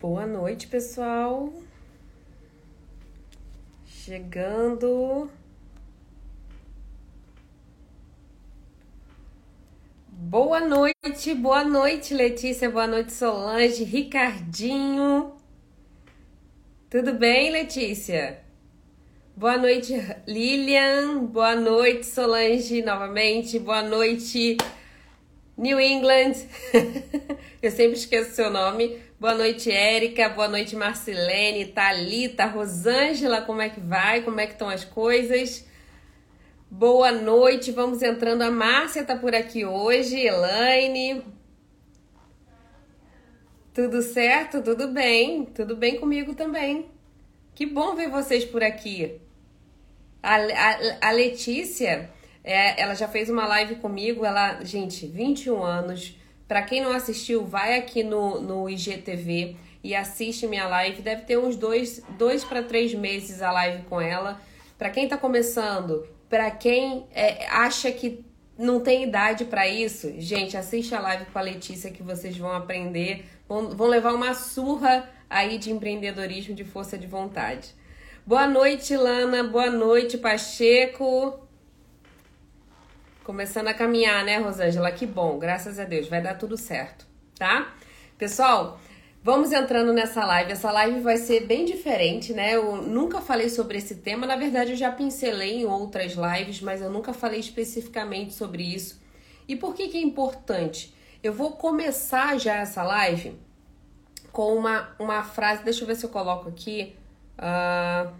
Boa noite, pessoal. Chegando. Boa noite, boa noite, Letícia, boa noite, Solange, Ricardinho. Tudo bem, Letícia? Boa noite, Lilian. Boa noite, Solange, novamente. Boa noite, New England. Eu sempre esqueço seu nome. Boa noite, Érica. Boa noite, Marcelene, Talita, Rosângela. Como é que vai? Como é que estão as coisas? Boa noite. Vamos entrando. A Márcia tá por aqui hoje. Elaine. Tudo certo? Tudo bem. Tudo bem comigo também. Que bom ver vocês por aqui. A, a, a Letícia, é, ela já fez uma live comigo. Ela, gente, 21 anos. Para quem não assistiu, vai aqui no, no IGTV e assiste minha live. Deve ter uns dois, dois para três meses a live com ela. Para quem tá começando, para quem é, acha que não tem idade para isso, gente, assiste a live com a Letícia que vocês vão aprender, vão, vão levar uma surra aí de empreendedorismo, de força de vontade. Boa noite, Lana. Boa noite, Pacheco. Começando a caminhar, né, Rosângela? Que bom, graças a Deus. Vai dar tudo certo, tá? Pessoal, vamos entrando nessa live. Essa live vai ser bem diferente, né? Eu nunca falei sobre esse tema. Na verdade, eu já pincelei em outras lives, mas eu nunca falei especificamente sobre isso. E por que, que é importante? Eu vou começar já essa live com uma, uma frase. Deixa eu ver se eu coloco aqui. Uh,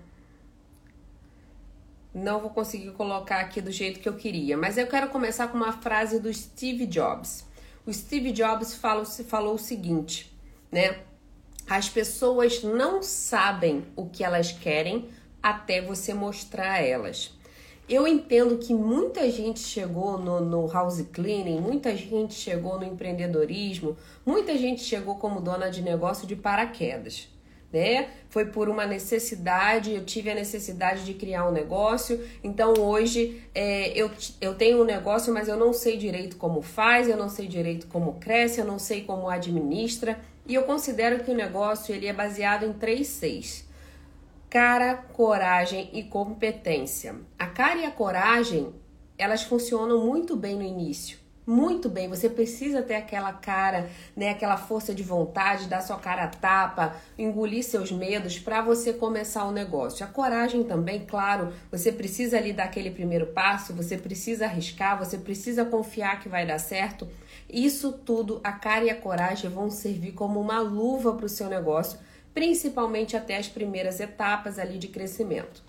não vou conseguir colocar aqui do jeito que eu queria, mas eu quero começar com uma frase do Steve Jobs. O Steve Jobs falou, falou o seguinte, né? As pessoas não sabem o que elas querem até você mostrar a elas. Eu entendo que muita gente chegou no, no house cleaning, muita gente chegou no empreendedorismo, muita gente chegou como dona de negócio de paraquedas né? Foi por uma necessidade, eu tive a necessidade de criar um negócio, então hoje é, eu, eu tenho um negócio, mas eu não sei direito como faz, eu não sei direito como cresce, eu não sei como administra, e eu considero que o negócio ele é baseado em três Cs. Cara, coragem e competência. A cara e a coragem, elas funcionam muito bem no início muito bem. Você precisa ter aquela cara, né, aquela força de vontade, dar sua cara a tapa, engolir seus medos para você começar o negócio. A coragem também, claro, você precisa ali dar aquele primeiro passo, você precisa arriscar, você precisa confiar que vai dar certo. Isso tudo, a cara e a coragem vão servir como uma luva para o seu negócio, principalmente até as primeiras etapas ali de crescimento.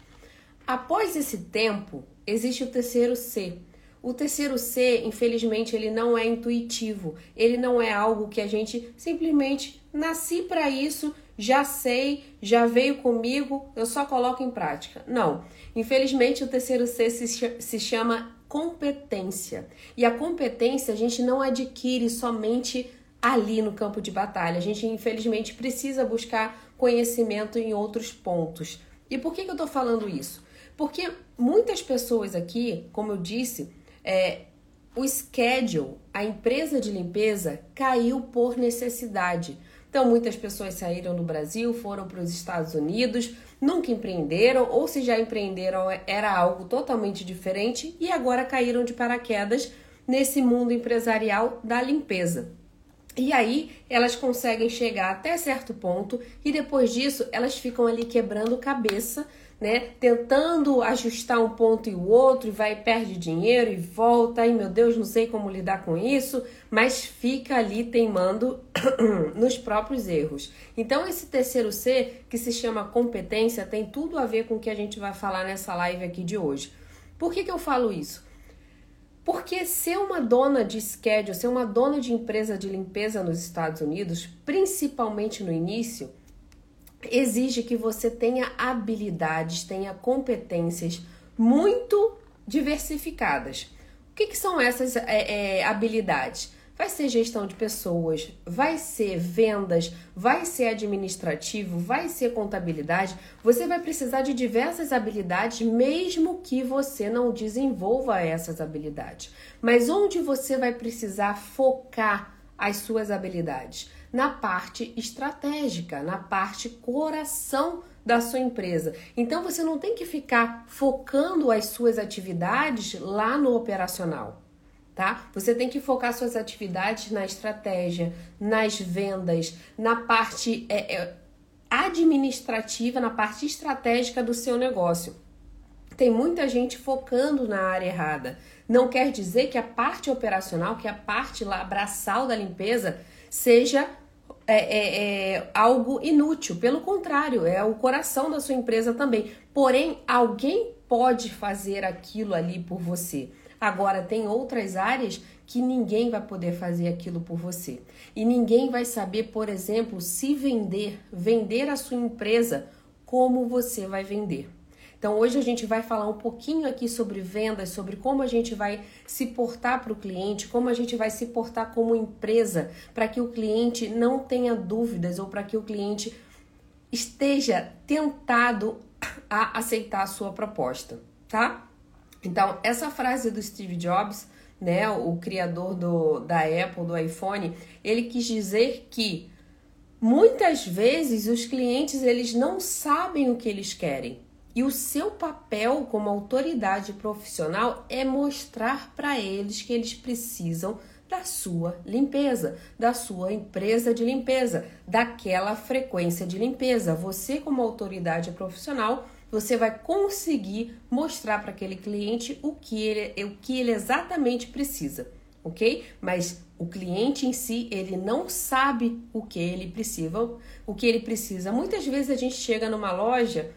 Após esse tempo, existe o terceiro C, o terceiro C, infelizmente, ele não é intuitivo. Ele não é algo que a gente simplesmente nasci para isso, já sei, já veio comigo, eu só coloco em prática. Não. Infelizmente, o terceiro C se, se chama competência. E a competência a gente não adquire somente ali no campo de batalha. A gente, infelizmente, precisa buscar conhecimento em outros pontos. E por que, que eu estou falando isso? Porque muitas pessoas aqui, como eu disse, é, o schedule, a empresa de limpeza, caiu por necessidade. Então, muitas pessoas saíram do Brasil, foram para os Estados Unidos, nunca empreenderam, ou se já empreenderam, era algo totalmente diferente e agora caíram de paraquedas nesse mundo empresarial da limpeza. E aí elas conseguem chegar até certo ponto e depois disso elas ficam ali quebrando cabeça né? Tentando ajustar um ponto e o outro, e vai perde dinheiro e volta, e meu Deus, não sei como lidar com isso, mas fica ali teimando nos próprios erros. Então, esse terceiro C, que se chama competência, tem tudo a ver com o que a gente vai falar nessa live aqui de hoje. Por que, que eu falo isso? Porque ser uma dona de schedule, ser uma dona de empresa de limpeza nos Estados Unidos, principalmente no início, exige que você tenha habilidades, tenha competências muito diversificadas. O que, que são essas é, é, habilidades? Vai ser gestão de pessoas, vai ser vendas, vai ser administrativo, vai ser contabilidade. Você vai precisar de diversas habilidades, mesmo que você não desenvolva essas habilidades. Mas onde você vai precisar focar as suas habilidades? Na parte estratégica, na parte coração da sua empresa. Então você não tem que ficar focando as suas atividades lá no operacional, tá? Você tem que focar suas atividades na estratégia, nas vendas, na parte é, é, administrativa, na parte estratégica do seu negócio. Tem muita gente focando na área errada. Não quer dizer que a parte operacional, que a parte lá braçal da limpeza, seja é, é, é, algo inútil. Pelo contrário, é o coração da sua empresa também. Porém, alguém pode fazer aquilo ali por você. Agora, tem outras áreas que ninguém vai poder fazer aquilo por você. E ninguém vai saber, por exemplo, se vender, vender a sua empresa como você vai vender. Então, hoje a gente vai falar um pouquinho aqui sobre vendas, sobre como a gente vai se portar para o cliente, como a gente vai se portar como empresa, para que o cliente não tenha dúvidas ou para que o cliente esteja tentado a aceitar a sua proposta, tá? Então, essa frase do Steve Jobs, né, o criador do, da Apple, do iPhone, ele quis dizer que muitas vezes os clientes eles não sabem o que eles querem. E o seu papel como autoridade profissional é mostrar para eles que eles precisam da sua limpeza, da sua empresa de limpeza, daquela frequência de limpeza. Você, como autoridade profissional, você vai conseguir mostrar para aquele cliente o que ele, o que ele exatamente precisa, ok? Mas o cliente em si, ele não sabe o que ele precisa, o que ele precisa. Muitas vezes a gente chega numa loja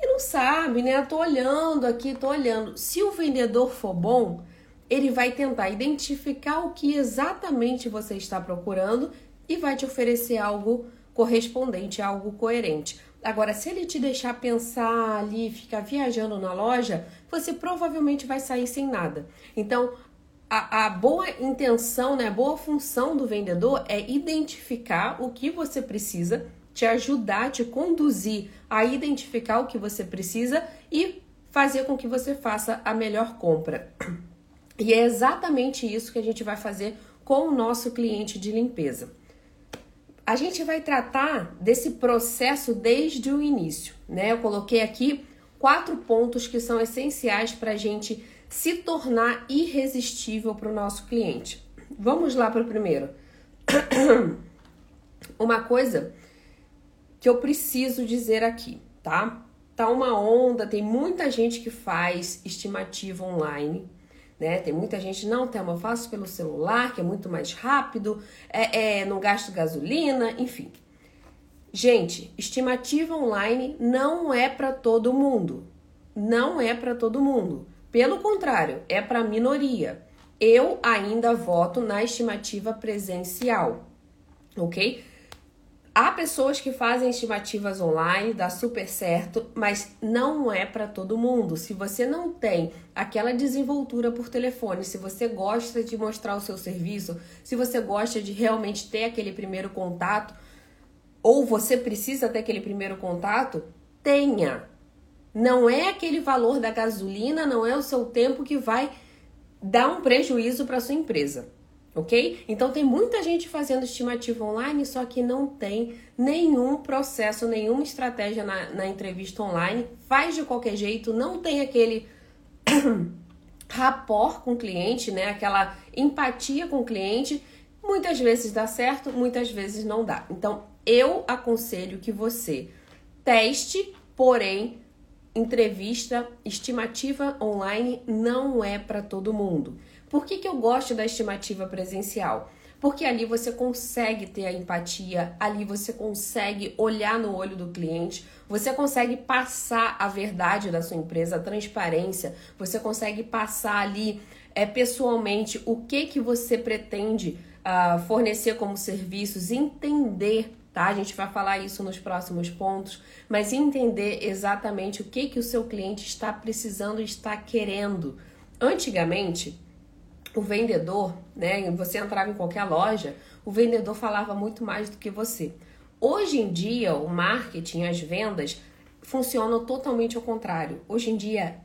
e não sabe, né? Tô olhando aqui, tô olhando. Se o vendedor for bom, ele vai tentar identificar o que exatamente você está procurando e vai te oferecer algo correspondente, algo coerente. Agora, se ele te deixar pensar ali, ficar viajando na loja, você provavelmente vai sair sem nada. Então, a, a, boa intenção, né, a boa função do vendedor é identificar o que você precisa te ajudar, te conduzir a identificar o que você precisa e fazer com que você faça a melhor compra. E é exatamente isso que a gente vai fazer com o nosso cliente de limpeza. A gente vai tratar desse processo desde o início, né? Eu coloquei aqui quatro pontos que são essenciais para a gente se tornar irresistível para o nosso cliente. Vamos lá para o primeiro. Uma coisa que eu preciso dizer aqui, tá? Tá uma onda, tem muita gente que faz estimativa online, né? Tem muita gente, não, Thelma, faço pelo celular, que é muito mais rápido, é, é não gasto gasolina, enfim. Gente, estimativa online não é para todo mundo. Não é para todo mundo. Pelo contrário, é para minoria. Eu ainda voto na estimativa presencial, ok? Há pessoas que fazem estimativas online, dá super certo, mas não é para todo mundo. Se você não tem aquela desenvoltura por telefone, se você gosta de mostrar o seu serviço, se você gosta de realmente ter aquele primeiro contato, ou você precisa ter aquele primeiro contato, tenha. Não é aquele valor da gasolina, não é o seu tempo que vai dar um prejuízo para sua empresa ok? Então tem muita gente fazendo estimativa online, só que não tem nenhum processo, nenhuma estratégia na, na entrevista online, faz de qualquer jeito, não tem aquele rapport com o cliente, né? Aquela empatia com o cliente. Muitas vezes dá certo, muitas vezes não dá. Então eu aconselho que você teste, porém entrevista estimativa online não é para todo mundo. Por que, que eu gosto da estimativa presencial? Porque ali você consegue ter a empatia, ali você consegue olhar no olho do cliente, você consegue passar a verdade da sua empresa, a transparência, você consegue passar ali é, pessoalmente o que que você pretende uh, fornecer como serviços, entender, tá? A gente vai falar isso nos próximos pontos, mas entender exatamente o que que o seu cliente está precisando está querendo. Antigamente, o vendedor, né? Você entrava em qualquer loja, o vendedor falava muito mais do que você. Hoje em dia, o marketing, as vendas funcionam totalmente ao contrário. Hoje em dia,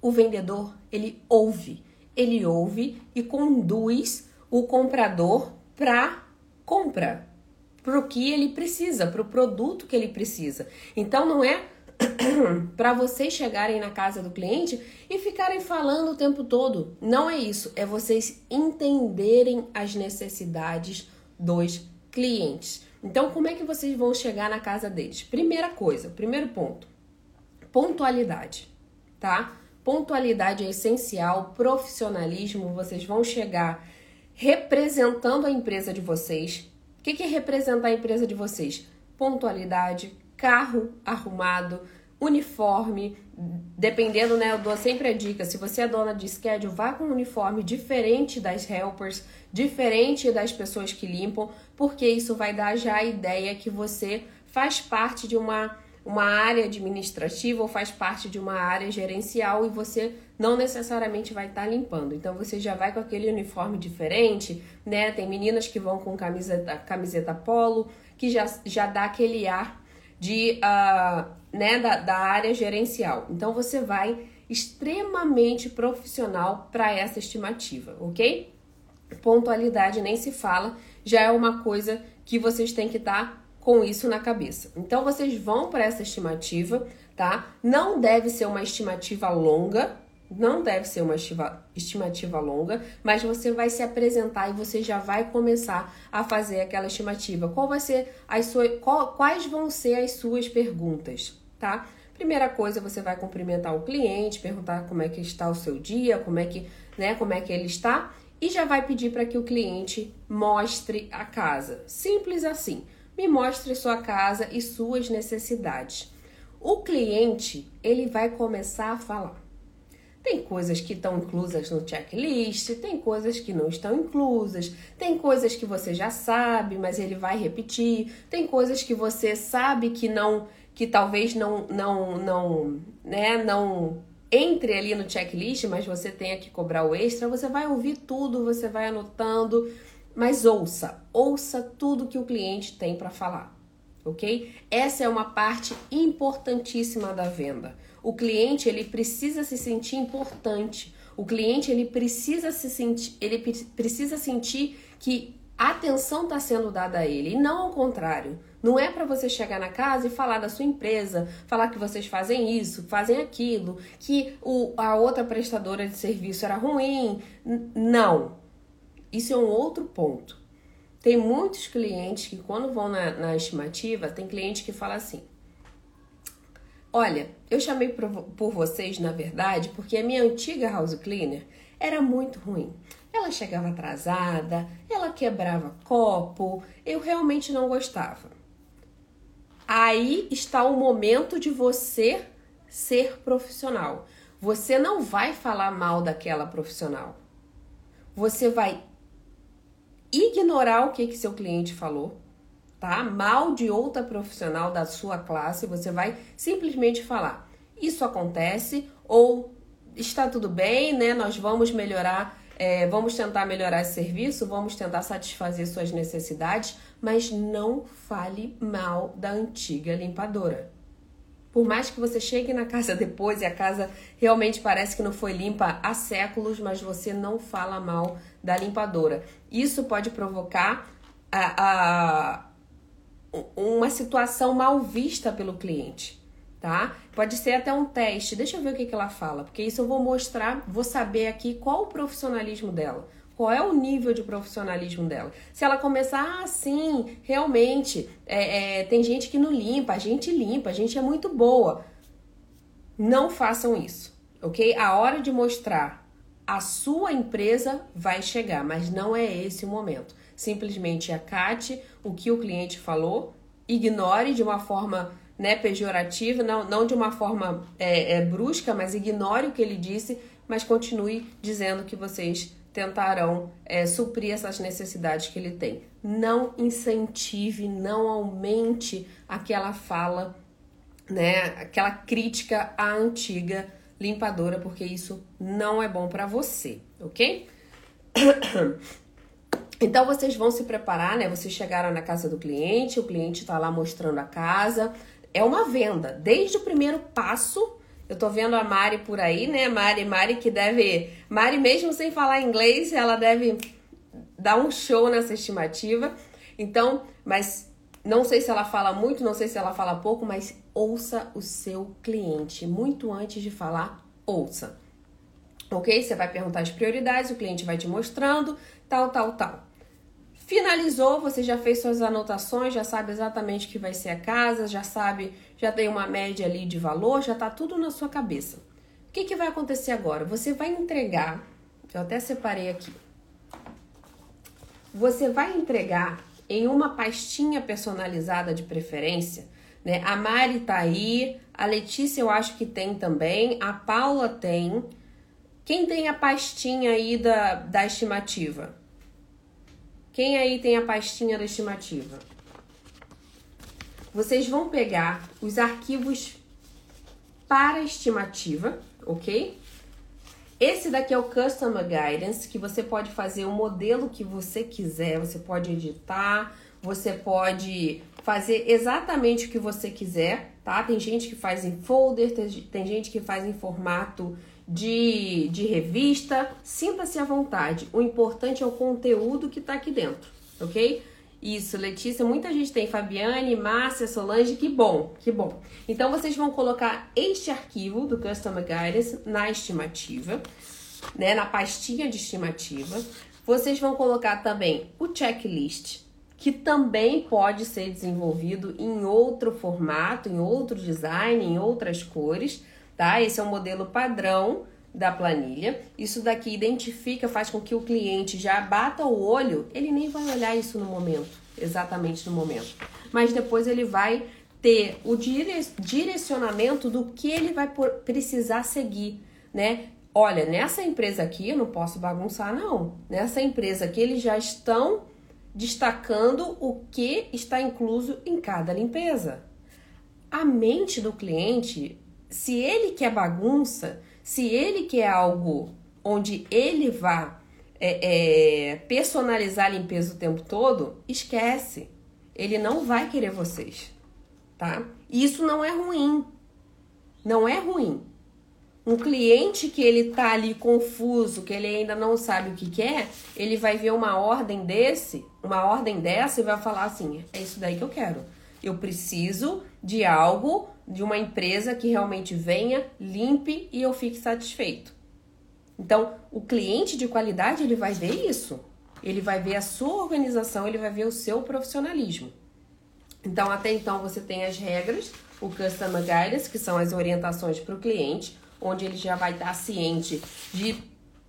o vendedor, ele ouve, ele ouve e conduz o comprador para compra. para o que ele precisa, para o produto que ele precisa. Então não é para vocês chegarem na casa do cliente e ficarem falando o tempo todo. Não é isso, é vocês entenderem as necessidades dos clientes. Então, como é que vocês vão chegar na casa deles? Primeira coisa, primeiro ponto, pontualidade, tá? Pontualidade é essencial, profissionalismo, vocês vão chegar representando a empresa de vocês. O que é representar a empresa de vocês? Pontualidade, carro arrumado, uniforme, dependendo, né? Eu dou sempre a dica: se você é dona de schedule, vá com um uniforme diferente das helpers, diferente das pessoas que limpam, porque isso vai dar já a ideia que você faz parte de uma, uma área administrativa ou faz parte de uma área gerencial e você não necessariamente vai estar tá limpando. Então você já vai com aquele uniforme diferente, né? Tem meninas que vão com camiseta, camiseta polo, que já, já dá aquele ar de, uh, né, da, da área gerencial. Então você vai extremamente profissional para essa estimativa, ok? Pontualidade nem se fala, já é uma coisa que vocês têm que estar tá com isso na cabeça. Então vocês vão para essa estimativa, tá? Não deve ser uma estimativa longa, não deve ser uma estimativa longa, mas você vai se apresentar e você já vai começar a fazer aquela estimativa. Qual vai ser as suas, qual, quais vão ser as suas perguntas, tá? Primeira coisa, você vai cumprimentar o cliente, perguntar como é que está o seu dia, como é que, né, como é que ele está e já vai pedir para que o cliente mostre a casa. Simples assim. Me mostre sua casa e suas necessidades. O cliente, ele vai começar a falar. Tem coisas que estão inclusas no checklist, tem coisas que não estão inclusas, tem coisas que você já sabe, mas ele vai repetir, tem coisas que você sabe que não, que talvez não, não, não, né, não entre ali no checklist, mas você tenha que cobrar o extra, você vai ouvir tudo, você vai anotando, mas ouça, ouça tudo que o cliente tem para falar, ok? Essa é uma parte importantíssima da venda. O cliente ele precisa se sentir importante. O cliente ele precisa se sentir, ele precisa sentir que a atenção está sendo dada a ele e não ao contrário. Não é para você chegar na casa e falar da sua empresa, falar que vocês fazem isso, fazem aquilo, que o, a outra prestadora de serviço era ruim. Não. Isso é um outro ponto. Tem muitos clientes que, quando vão na, na estimativa, tem cliente que fala assim: Olha, eu chamei por vocês, na verdade, porque a minha antiga house cleaner era muito ruim. Ela chegava atrasada, ela quebrava copo, eu realmente não gostava. Aí está o momento de você ser profissional. Você não vai falar mal daquela profissional. Você vai ignorar o que, que seu cliente falou tá? Mal de outra profissional da sua classe, você vai simplesmente falar: isso acontece ou está tudo bem, né? Nós vamos melhorar, é, vamos tentar melhorar esse serviço, vamos tentar satisfazer suas necessidades, mas não fale mal da antiga limpadora. Por mais que você chegue na casa depois e a casa realmente parece que não foi limpa há séculos, mas você não fala mal da limpadora. Isso pode provocar a, a uma situação mal vista pelo cliente, tá? Pode ser até um teste. Deixa eu ver o que, que ela fala, porque isso eu vou mostrar, vou saber aqui qual o profissionalismo dela. Qual é o nível de profissionalismo dela? Se ela começar assim, realmente, é, é, tem gente que não limpa, a gente limpa, a gente é muito boa. Não façam isso, ok? A hora de mostrar a sua empresa vai chegar, mas não é esse o momento simplesmente acate o que o cliente falou, ignore de uma forma né, pejorativa, não, não de uma forma é, é, brusca, mas ignore o que ele disse, mas continue dizendo que vocês tentarão é, suprir essas necessidades que ele tem. Não incentive, não aumente aquela fala, né, aquela crítica à antiga limpadora, porque isso não é bom para você, ok? Então vocês vão se preparar, né? Vocês chegaram na casa do cliente, o cliente está lá mostrando a casa. É uma venda. Desde o primeiro passo, eu tô vendo a Mari por aí, né? Mari, Mari que deve. Mari, mesmo sem falar inglês, ela deve dar um show nessa estimativa. Então, mas não sei se ela fala muito, não sei se ela fala pouco, mas ouça o seu cliente. Muito antes de falar, ouça. Ok? Você vai perguntar as prioridades, o cliente vai te mostrando, tal, tal, tal. Finalizou, você já fez suas anotações, já sabe exatamente o que vai ser a casa, já sabe, já tem uma média ali de valor, já tá tudo na sua cabeça. O que, que vai acontecer agora? Você vai entregar, eu até separei aqui. Você vai entregar em uma pastinha personalizada de preferência, né? A Mari tá aí, a Letícia eu acho que tem também, a Paula tem. Quem tem a pastinha aí da, da estimativa? Quem aí tem a pastinha da estimativa? Vocês vão pegar os arquivos para estimativa, ok? Esse daqui é o Customer Guidance, que você pode fazer o modelo que você quiser, você pode editar, você pode fazer exatamente o que você quiser, tá? Tem gente que faz em folder, tem gente que faz em formato de, de revista. Sinta-se à vontade. O importante é o conteúdo que tá aqui dentro, ok? Isso, Letícia, muita gente tem. Fabiane, Márcia, Solange, que bom, que bom. Então, vocês vão colocar este arquivo do Customer Guidance na estimativa, né, na pastinha de estimativa. Vocês vão colocar também o checklist, que também pode ser desenvolvido em outro formato, em outro design, em outras cores, tá? Esse é o modelo padrão da planilha. Isso daqui identifica, faz com que o cliente já bata o olho, ele nem vai olhar isso no momento, exatamente no momento. Mas depois ele vai ter o direcionamento do que ele vai precisar seguir, né? Olha, nessa empresa aqui eu não posso bagunçar, não. Nessa empresa aqui eles já estão destacando o que está incluso em cada limpeza. A mente do cliente, se ele quer bagunça, se ele quer algo onde ele vá é, é, personalizar a limpeza o tempo todo, esquece. Ele não vai querer vocês, tá? Isso não é ruim. Não é ruim. Um cliente que ele tá ali confuso, que ele ainda não sabe o que quer, ele vai ver uma ordem desse, uma ordem dessa e vai falar assim: é isso daí que eu quero. Eu preciso de algo de uma empresa que realmente venha, limpe e eu fique satisfeito. Então, o cliente de qualidade, ele vai ver isso. Ele vai ver a sua organização, ele vai ver o seu profissionalismo. Então, até então, você tem as regras, o Customer Guidance, que são as orientações para o cliente, onde ele já vai estar ciente de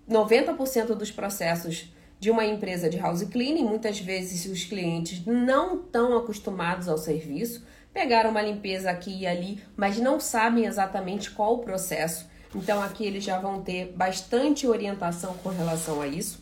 90% dos processos de uma empresa de house cleaning. Muitas vezes os clientes não estão acostumados ao serviço, pegaram uma limpeza aqui e ali, mas não sabem exatamente qual o processo. Então aqui eles já vão ter bastante orientação com relação a isso.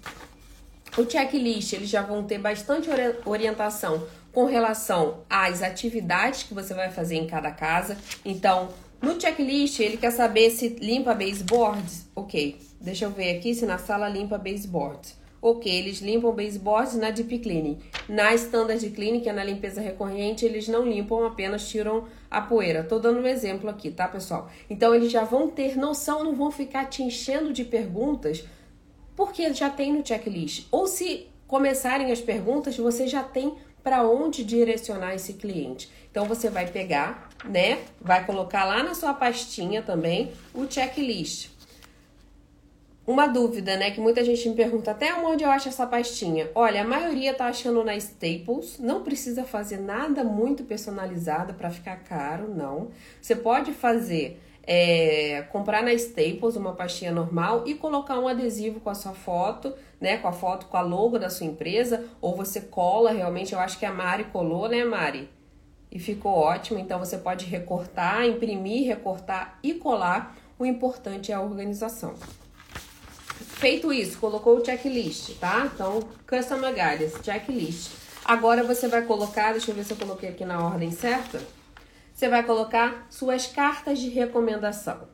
O checklist, eles já vão ter bastante orientação com relação às atividades que você vai fazer em cada casa. Então, no checklist, ele quer saber se limpa baseboards. Ok, deixa eu ver aqui se na sala limpa baseboards. Ok, eles limpam baseboards na deep cleaning. Na standard cleaning, que é na limpeza recorrente, eles não limpam, apenas tiram a poeira. Tô dando um exemplo aqui, tá, pessoal? Então, eles já vão ter noção, não vão ficar te enchendo de perguntas, porque já tem no checklist. Ou se começarem as perguntas, você já tem para onde direcionar esse cliente. Então, você vai pegar, né? Vai colocar lá na sua pastinha também o checklist uma dúvida, né, que muita gente me pergunta até onde eu acho essa pastinha. Olha, a maioria tá achando na Staples, não precisa fazer nada muito personalizado para ficar caro, não. Você pode fazer é, comprar na Staples uma pastinha normal e colocar um adesivo com a sua foto, né, com a foto com a logo da sua empresa, ou você cola realmente, eu acho que a Mari colou, né, Mari? E ficou ótimo, então você pode recortar, imprimir, recortar e colar. O importante é a organização. Feito isso, colocou o checklist, tá? Então, Customer Guidance, checklist. Agora você vai colocar, deixa eu ver se eu coloquei aqui na ordem certa. Você vai colocar suas cartas de recomendação.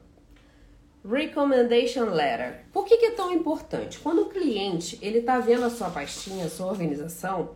Recommendation Letter. Por que, que é tão importante? Quando o cliente ele tá vendo a sua pastinha, a sua organização,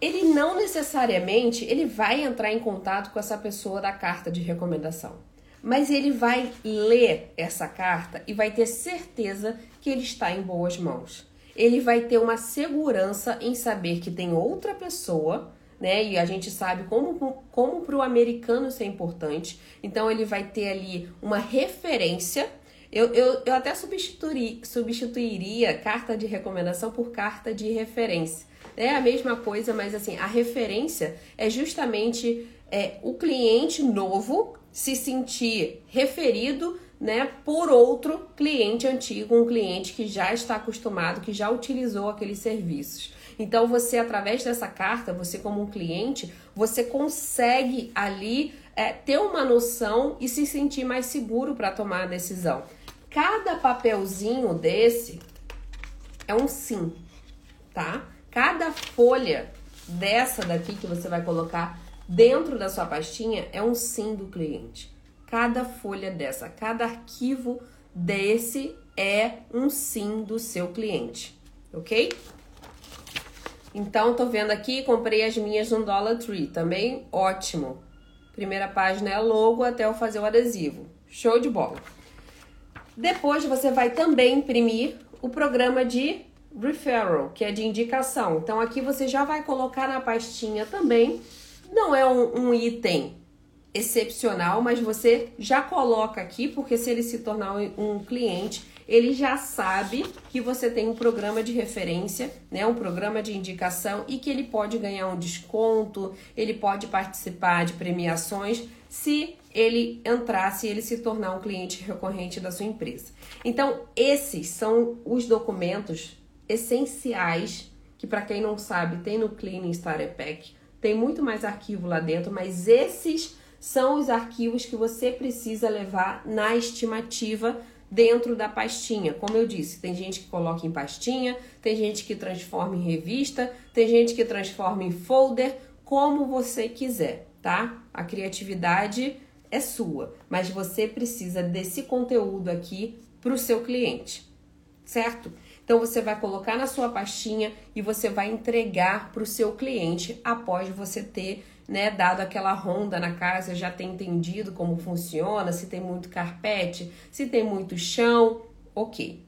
ele não necessariamente ele vai entrar em contato com essa pessoa da carta de recomendação mas ele vai ler essa carta e vai ter certeza que ele está em boas mãos. Ele vai ter uma segurança em saber que tem outra pessoa né? E a gente sabe como, como para o americano isso é importante. Então ele vai ter ali uma referência. Eu, eu, eu até substituiria, substituiria carta de recomendação por carta de referência. É a mesma coisa, mas assim, a referência é justamente é, o cliente novo se sentir referido né, por outro cliente antigo, um cliente que já está acostumado, que já utilizou aqueles serviços. Então você, através dessa carta, você como um cliente, você consegue ali é, ter uma noção e se sentir mais seguro para tomar a decisão. Cada papelzinho desse é um sim, tá? Cada folha dessa daqui que você vai colocar dentro da sua pastinha é um sim do cliente. Cada folha dessa, cada arquivo desse é um sim do seu cliente, ok? Então, tô vendo aqui, comprei as minhas no Dollar Tree, também ótimo. Primeira página é logo até eu fazer o adesivo. Show de bola. Depois você vai também imprimir o programa de referral, que é de indicação. Então aqui você já vai colocar na pastinha também. Não é um, um item excepcional, mas você já coloca aqui, porque se ele se tornar um cliente, ele já sabe que você tem um programa de referência, né, um programa de indicação e que ele pode ganhar um desconto, ele pode participar de premiações se ele entrar, se ele se tornar um cliente recorrente da sua empresa. Então, esses são os documentos essenciais que para quem não sabe, tem no Cleaning Starter Pack. Tem muito mais arquivo lá dentro, mas esses são os arquivos que você precisa levar na estimativa dentro da pastinha. Como eu disse, tem gente que coloca em pastinha, tem gente que transforma em revista, tem gente que transforma em folder, como você quiser, tá? A criatividade é sua, mas você precisa desse conteúdo aqui para o seu cliente, certo? Então você vai colocar na sua pastinha e você vai entregar para o seu cliente após você ter né, dado aquela ronda na casa, já ter entendido como funciona, se tem muito carpete, se tem muito chão, ok.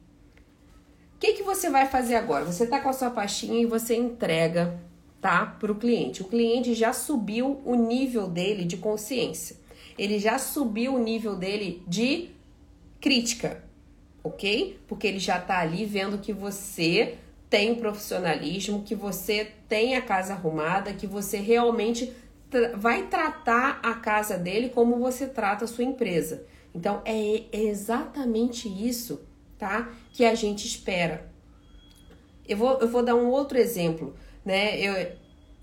O que, que você vai fazer agora? Você está com a sua pastinha e você entrega tá, para o cliente. O cliente já subiu o nível dele de consciência. Ele já subiu o nível dele de crítica, ok? Porque ele já está ali vendo que você tem profissionalismo, que você tem a casa arrumada, que você realmente vai tratar a casa dele como você trata a sua empresa. Então é exatamente isso, tá? Que a gente espera. Eu vou, eu vou dar um outro exemplo, né? Eu,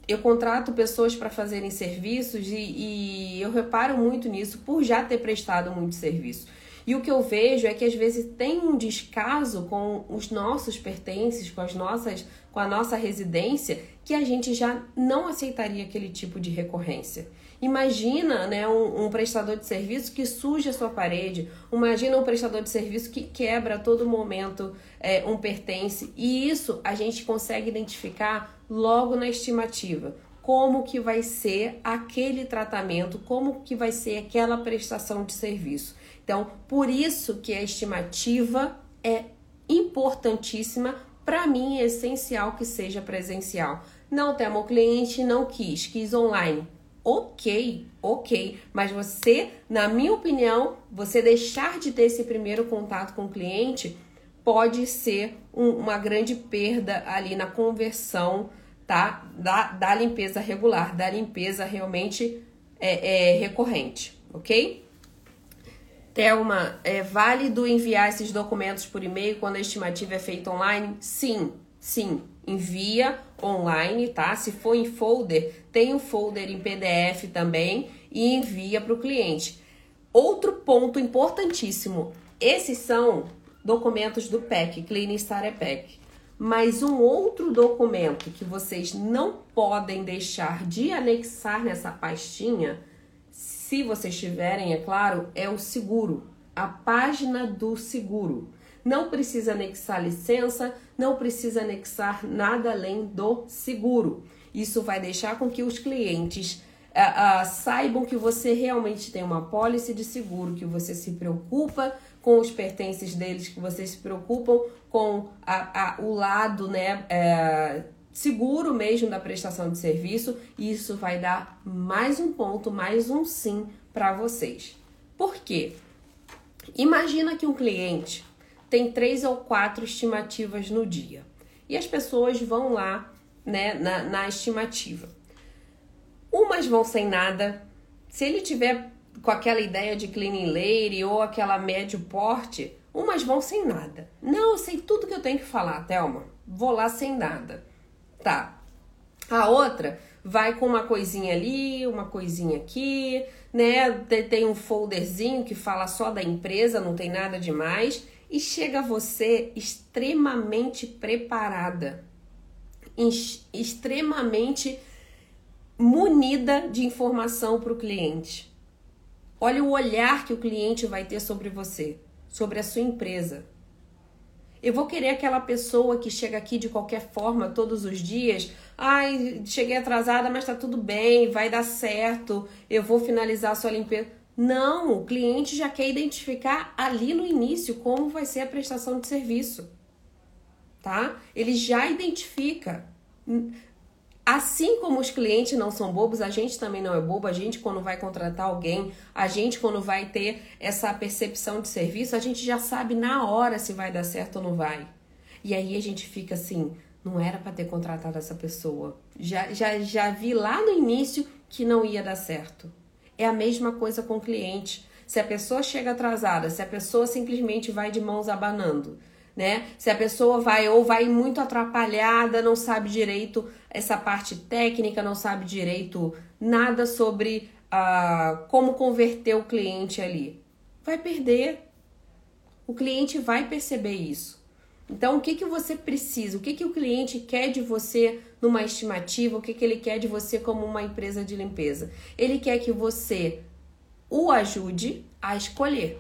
eu contrato pessoas para fazerem serviços e, e eu reparo muito nisso por já ter prestado muito serviço. E o que eu vejo é que às vezes tem um descaso com os nossos pertences, com as nossas, com a nossa residência, que a gente já não aceitaria aquele tipo de recorrência. Imagina né, um, um, prestador de serviço que suja a sua parede, imagina um prestador de serviço que quebra a todo momento é, um pertence, e isso a gente consegue identificar logo na estimativa. Como que vai ser aquele tratamento, como que vai ser aquela prestação de serviço. Então, por isso que a estimativa é importantíssima, para mim é essencial que seja presencial. Não temo cliente, não quis, quis online. Ok, ok, mas você, na minha opinião, você deixar de ter esse primeiro contato com o cliente pode ser um, uma grande perda ali na conversão, tá? Da, da limpeza regular, da limpeza realmente é, é recorrente, ok? Thelma, é válido enviar esses documentos por e-mail quando a estimativa é feita online? Sim, sim. Envia online, tá? Se for em folder, tem o um folder em PDF também e envia para o cliente. Outro ponto importantíssimo: esses são documentos do PEC, Clean Starter Pack. Mas um outro documento que vocês não podem deixar de anexar nessa pastinha se vocês tiverem, é claro, é o seguro, a página do seguro. Não precisa anexar licença, não precisa anexar nada além do seguro. Isso vai deixar com que os clientes uh, uh, saibam que você realmente tem uma pólice de seguro, que você se preocupa com os pertences deles, que vocês se preocupam com a, a, o lado né, uh, seguro mesmo da prestação de serviço e isso vai dar mais um ponto, mais um sim para vocês. Por quê? Imagina que um cliente tem três ou quatro estimativas no dia e as pessoas vão lá né, na, na estimativa. Umas vão sem nada. Se ele tiver com aquela ideia de cleaning lady ou aquela médio porte, umas vão sem nada. Não, eu sei tudo que eu tenho que falar, Thelma. Vou lá sem nada. Tá. A outra vai com uma coisinha ali, uma coisinha aqui, né? Tem um folderzinho que fala só da empresa, não tem nada demais. E chega você extremamente preparada, extremamente munida de informação para o cliente. Olha o olhar que o cliente vai ter sobre você, sobre a sua empresa. Eu vou querer aquela pessoa que chega aqui de qualquer forma todos os dias. Ai, cheguei atrasada, mas tá tudo bem, vai dar certo. Eu vou finalizar a sua limpeza. Não, o cliente já quer identificar ali no início como vai ser a prestação de serviço. Tá? Ele já identifica. Assim como os clientes não são bobos, a gente também não é bobo. A gente, quando vai contratar alguém, a gente, quando vai ter essa percepção de serviço, a gente já sabe na hora se vai dar certo ou não vai. E aí a gente fica assim: não era para ter contratado essa pessoa. Já, já, já vi lá no início que não ia dar certo. É a mesma coisa com o cliente. Se a pessoa chega atrasada, se a pessoa simplesmente vai de mãos abanando, né? Se a pessoa vai ou vai muito atrapalhada, não sabe direito essa parte técnica, não sabe direito nada sobre uh, como converter o cliente ali, vai perder. O cliente vai perceber isso. Então, o que, que você precisa? O que, que o cliente quer de você numa estimativa? O que, que ele quer de você como uma empresa de limpeza? Ele quer que você o ajude a escolher.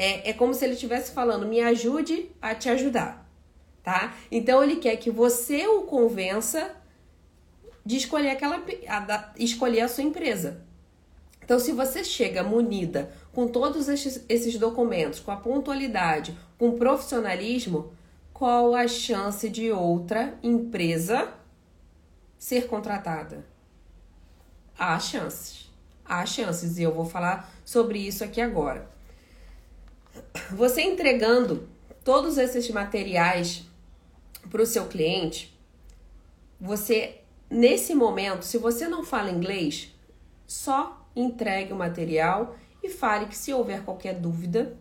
É, é como se ele estivesse falando: me ajude a te ajudar, tá? Então ele quer que você o convença de escolher aquela, a, escolher a sua empresa. Então, se você chega munida com todos esses, esses documentos, com a pontualidade, com profissionalismo, qual a chance de outra empresa ser contratada? Há chances. Há chances e eu vou falar sobre isso aqui agora. Você entregando todos esses materiais para o seu cliente, você, nesse momento, se você não fala inglês, só entregue o material e fale que se houver qualquer dúvida,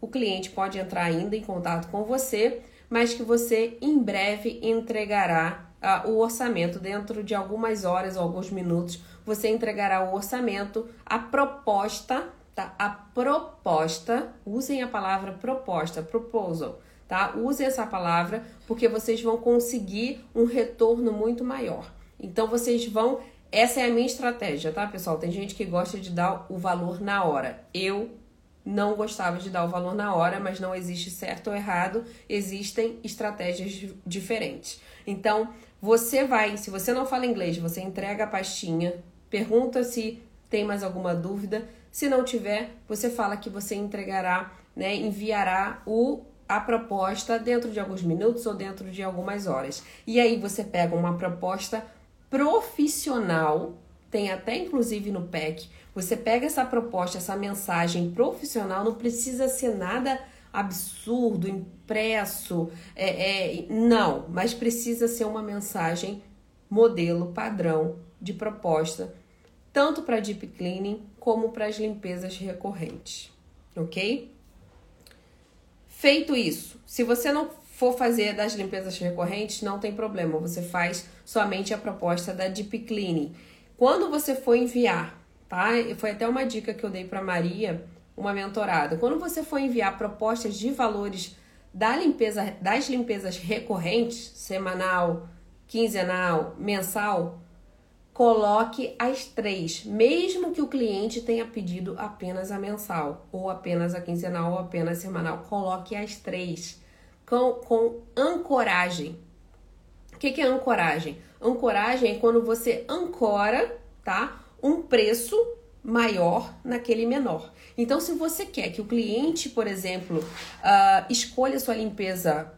o cliente pode entrar ainda em contato com você, mas que você em breve entregará uh, o orçamento dentro de algumas horas ou alguns minutos. Você entregará o orçamento, a proposta tá? A proposta, usem a palavra proposta, proposal, tá? Usem essa palavra porque vocês vão conseguir um retorno muito maior. Então vocês vão, essa é a minha estratégia, tá, pessoal? Tem gente que gosta de dar o valor na hora. Eu não gostava de dar o valor na hora, mas não existe certo ou errado, existem estratégias diferentes. Então, você vai, se você não fala inglês, você entrega a pastinha, pergunta se tem mais alguma dúvida, se não tiver, você fala que você entregará, né, enviará o a proposta dentro de alguns minutos ou dentro de algumas horas. E aí você pega uma proposta profissional, tem até inclusive no PEC. Você pega essa proposta, essa mensagem profissional, não precisa ser nada absurdo, impresso, é, é, não, mas precisa ser uma mensagem modelo, padrão de proposta tanto para deep cleaning como para as limpezas recorrentes, ok? Feito isso, se você não for fazer das limpezas recorrentes, não tem problema, você faz somente a proposta da deep cleaning. Quando você for enviar, tá? Foi até uma dica que eu dei para Maria, uma mentorada. Quando você for enviar propostas de valores da limpeza, das limpezas recorrentes, semanal, quinzenal, mensal, coloque as três, mesmo que o cliente tenha pedido apenas a mensal, ou apenas a quinzenal, ou apenas a semanal. Coloque as três com, com ancoragem. O que, que é ancoragem? Ancoragem é quando você ancora, tá? Um preço maior naquele menor. Então, se você quer que o cliente, por exemplo, uh, escolha sua limpeza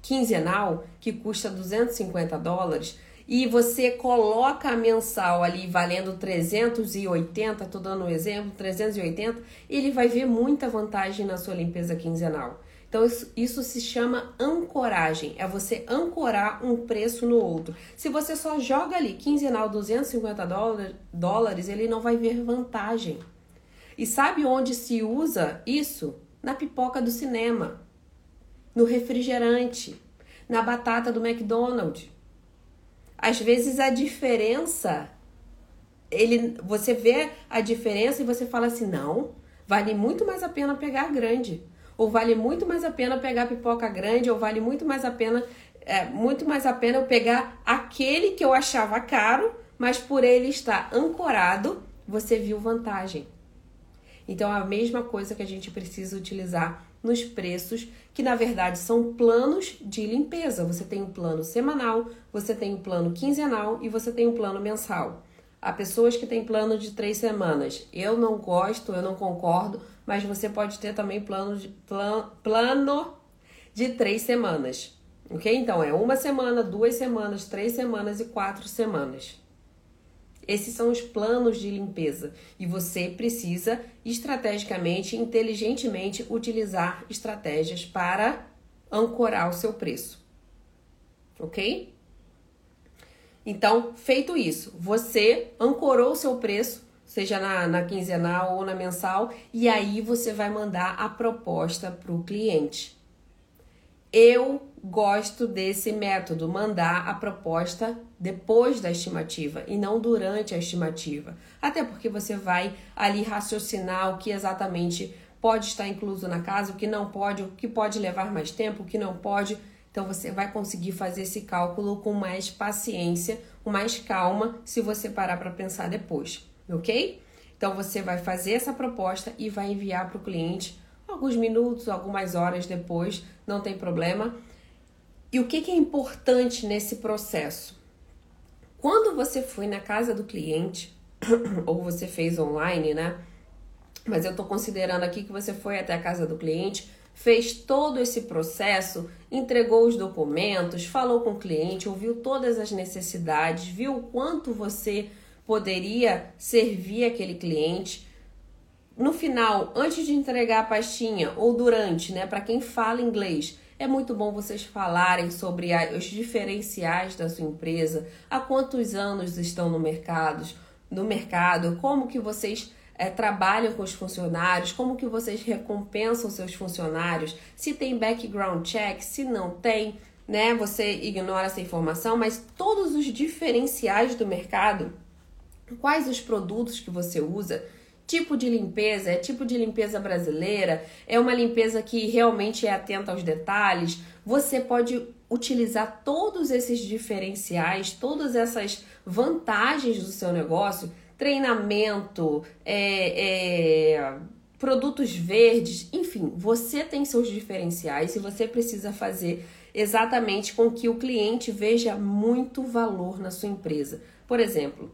quinzenal que custa 250 dólares e você coloca a mensal ali valendo 380, tô dando um exemplo, 380, ele vai ver muita vantagem na sua limpeza quinzenal. Então, isso, isso, se chama ancoragem, é você ancorar um preço no outro. Se você só joga ali quinzenal 250 dólares, ele não vai ver vantagem. E sabe onde se usa isso? Na pipoca do cinema, no refrigerante, na batata do McDonald's. Às vezes a diferença, ele, você vê a diferença e você fala assim: não, vale muito mais a pena pegar grande ou vale muito mais a pena pegar pipoca grande, ou vale muito mais a pena, é, muito mais a pena eu pegar aquele que eu achava caro, mas por ele estar ancorado, você viu vantagem. Então, é a mesma coisa que a gente precisa utilizar nos preços, que na verdade são planos de limpeza. Você tem um plano semanal, você tem um plano quinzenal e você tem um plano mensal. Há pessoas que têm plano de três semanas. Eu não gosto, eu não concordo, mas você pode ter também plano de, plan, plano de três semanas. Ok? Então é uma semana, duas semanas, três semanas e quatro semanas. Esses são os planos de limpeza e você precisa estrategicamente, inteligentemente utilizar estratégias para ancorar o seu preço. Ok? Então, feito isso, você ancorou o seu preço seja na, na quinzenal ou na mensal, e aí você vai mandar a proposta para o cliente. Eu gosto desse método, mandar a proposta depois da estimativa e não durante a estimativa. Até porque você vai ali raciocinar o que exatamente pode estar incluso na casa, o que não pode, o que pode levar mais tempo, o que não pode. Então você vai conseguir fazer esse cálculo com mais paciência, com mais calma, se você parar para pensar depois ok? Então você vai fazer essa proposta e vai enviar para o cliente alguns minutos, algumas horas depois, não tem problema. E o que, que é importante nesse processo? Quando você foi na casa do cliente, ou você fez online, né? Mas eu estou considerando aqui que você foi até a casa do cliente, fez todo esse processo, entregou os documentos, falou com o cliente, ouviu todas as necessidades, viu o quanto você poderia servir aquele cliente. No final, antes de entregar a pastinha ou durante, né, para quem fala inglês, é muito bom vocês falarem sobre os diferenciais da sua empresa, há quantos anos estão no mercado, no mercado, como que vocês é, trabalham com os funcionários, como que vocês recompensam seus funcionários, se tem background check, se não tem, né? Você ignora essa informação, mas todos os diferenciais do mercado quais os produtos que você usa, tipo de limpeza, é tipo de limpeza brasileira, é uma limpeza que realmente é atenta aos detalhes. Você pode utilizar todos esses diferenciais, todas essas vantagens do seu negócio, treinamento, é, é, produtos verdes, enfim, você tem seus diferenciais e você precisa fazer exatamente com que o cliente veja muito valor na sua empresa. Por exemplo,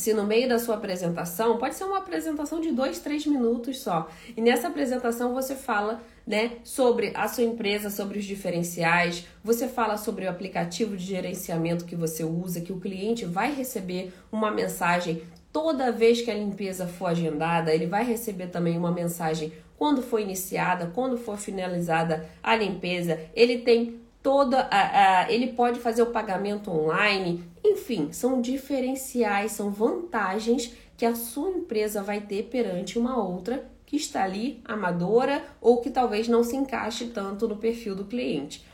se no meio da sua apresentação, pode ser uma apresentação de dois, três minutos só, e nessa apresentação você fala né, sobre a sua empresa, sobre os diferenciais, você fala sobre o aplicativo de gerenciamento que você usa, que o cliente vai receber uma mensagem toda vez que a limpeza for agendada, ele vai receber também uma mensagem quando for iniciada, quando for finalizada a limpeza, ele tem toda a, a, ele pode fazer o pagamento online, enfim, são diferenciais, são vantagens que a sua empresa vai ter perante uma outra que está ali amadora ou que talvez não se encaixe tanto no perfil do cliente.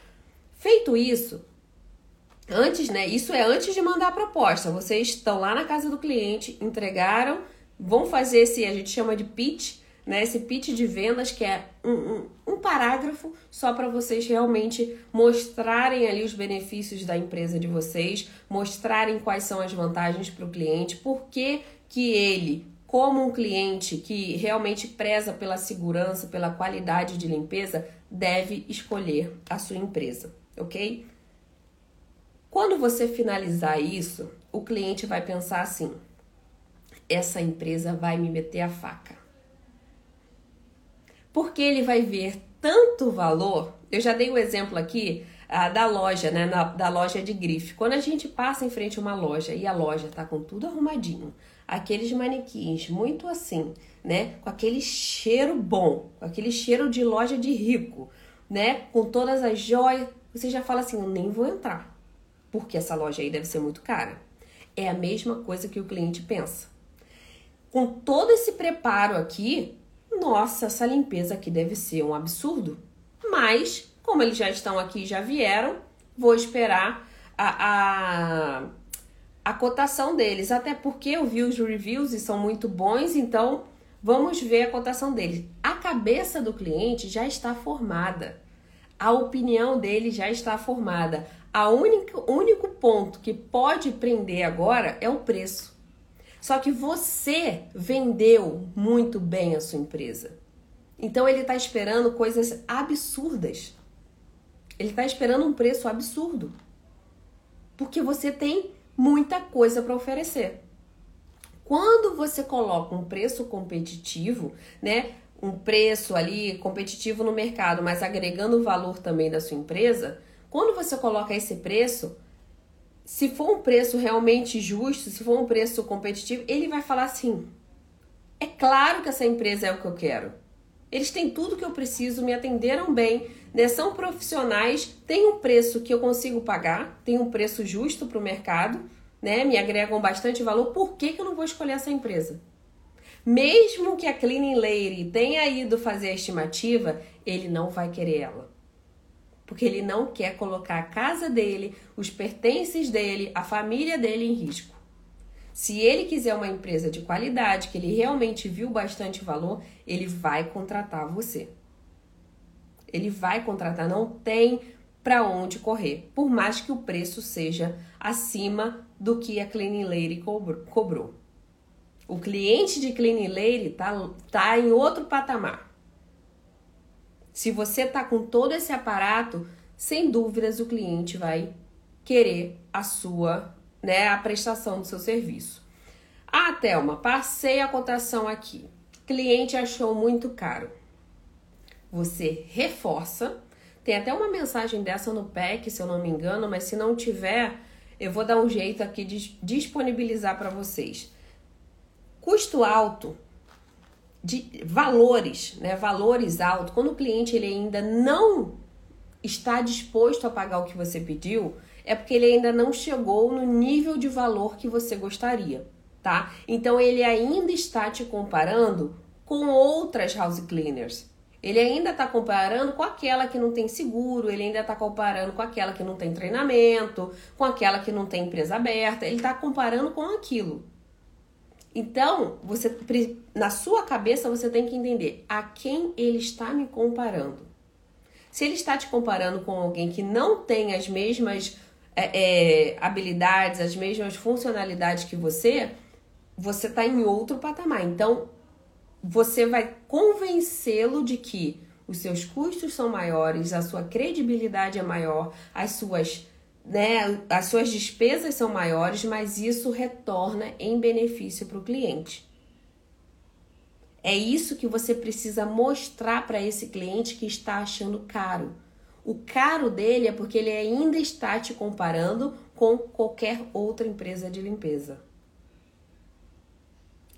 Feito isso, antes, né? Isso é antes de mandar a proposta. Vocês estão lá na casa do cliente, entregaram, vão fazer esse, a gente chama de pitch, né? Esse pitch de vendas que é um, um, um parágrafo só para vocês realmente mostrarem ali os benefícios da empresa de vocês, mostrarem quais são as vantagens para o cliente, por que, que ele, como um cliente que realmente preza pela segurança, pela qualidade de limpeza, deve escolher a sua empresa, ok? Quando você finalizar isso, o cliente vai pensar assim: essa empresa vai me meter a faca porque ele vai ver tanto valor. Eu já dei o um exemplo aqui ah, da loja, né? Na, da loja de grife. Quando a gente passa em frente a uma loja e a loja tá com tudo arrumadinho, aqueles manequins muito assim, né? Com aquele cheiro bom, com aquele cheiro de loja de rico, né? Com todas as joias, você já fala assim: eu nem vou entrar, porque essa loja aí deve ser muito cara. É a mesma coisa que o cliente pensa. Com todo esse preparo aqui, nossa, essa limpeza aqui deve ser um absurdo. Mas, como eles já estão aqui e já vieram, vou esperar a, a, a cotação deles. Até porque eu vi os reviews e são muito bons, então vamos ver a cotação deles. A cabeça do cliente já está formada. A opinião dele já está formada. A única, único ponto que pode prender agora é o preço. Só que você vendeu muito bem a sua empresa. Então ele está esperando coisas absurdas. Ele está esperando um preço absurdo. Porque você tem muita coisa para oferecer. Quando você coloca um preço competitivo, né? Um preço ali competitivo no mercado, mas agregando valor também da sua empresa, quando você coloca esse preço, se for um preço realmente justo, se for um preço competitivo, ele vai falar assim: é claro que essa empresa é o que eu quero. Eles têm tudo que eu preciso, me atenderam bem, né? são profissionais, tem um preço que eu consigo pagar, tem um preço justo para o mercado, né? me agregam bastante valor. Por que, que eu não vou escolher essa empresa? Mesmo que a Cleaning Lady tenha ido fazer a estimativa, ele não vai querer ela porque ele não quer colocar a casa dele, os pertences dele, a família dele em risco. Se ele quiser uma empresa de qualidade, que ele realmente viu bastante valor, ele vai contratar você. Ele vai contratar, não tem para onde correr, por mais que o preço seja acima do que a Cleaning Lady cobrou. O cliente de Cleaning Lady tá, tá em outro patamar. Se você está com todo esse aparato, sem dúvidas o cliente vai querer a sua, né, a prestação do seu serviço. Ah, Thelma, passei a cotação aqui. Cliente achou muito caro. Você reforça. Tem até uma mensagem dessa no PEC, se eu não me engano, mas se não tiver, eu vou dar um jeito aqui de disponibilizar para vocês. Custo alto de valores, né? Valores altos. Quando o cliente ele ainda não está disposto a pagar o que você pediu, é porque ele ainda não chegou no nível de valor que você gostaria, tá? Então ele ainda está te comparando com outras house cleaners. Ele ainda está comparando com aquela que não tem seguro, ele ainda está comparando com aquela que não tem treinamento, com aquela que não tem empresa aberta, ele está comparando com aquilo. Então, você na sua cabeça você tem que entender a quem ele está me comparando. Se ele está te comparando com alguém que não tem as mesmas é, é, habilidades, as mesmas funcionalidades que você, você está em outro patamar. Então, você vai convencê-lo de que os seus custos são maiores, a sua credibilidade é maior, as suas né, as suas despesas são maiores, mas isso retorna em benefício para o cliente. É isso que você precisa mostrar para esse cliente que está achando caro. O caro dele é porque ele ainda está te comparando com qualquer outra empresa de limpeza.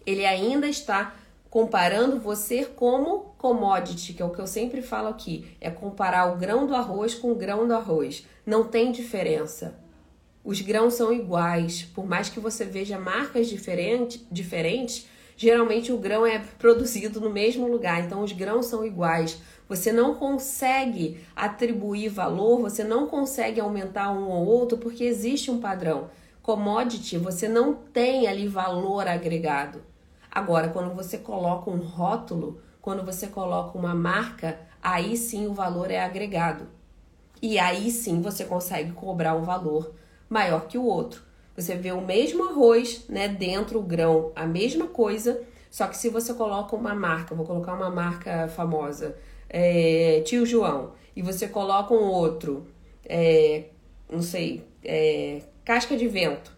Ele ainda está comparando você como commodity, que é o que eu sempre falo aqui, é comparar o grão do arroz com o grão do arroz. Não tem diferença. Os grãos são iguais, por mais que você veja marcas diferente, diferentes, geralmente o grão é produzido no mesmo lugar, então os grãos são iguais. Você não consegue atribuir valor, você não consegue aumentar um ou outro porque existe um padrão. Commodity, você não tem ali valor agregado. Agora, quando você coloca um rótulo, quando você coloca uma marca, aí sim o valor é agregado. E aí sim você consegue cobrar um valor maior que o outro. Você vê o mesmo arroz, né, dentro o grão, a mesma coisa, só que se você coloca uma marca, vou colocar uma marca famosa, é, Tio João, e você coloca um outro, é, não sei, é, casca de vento,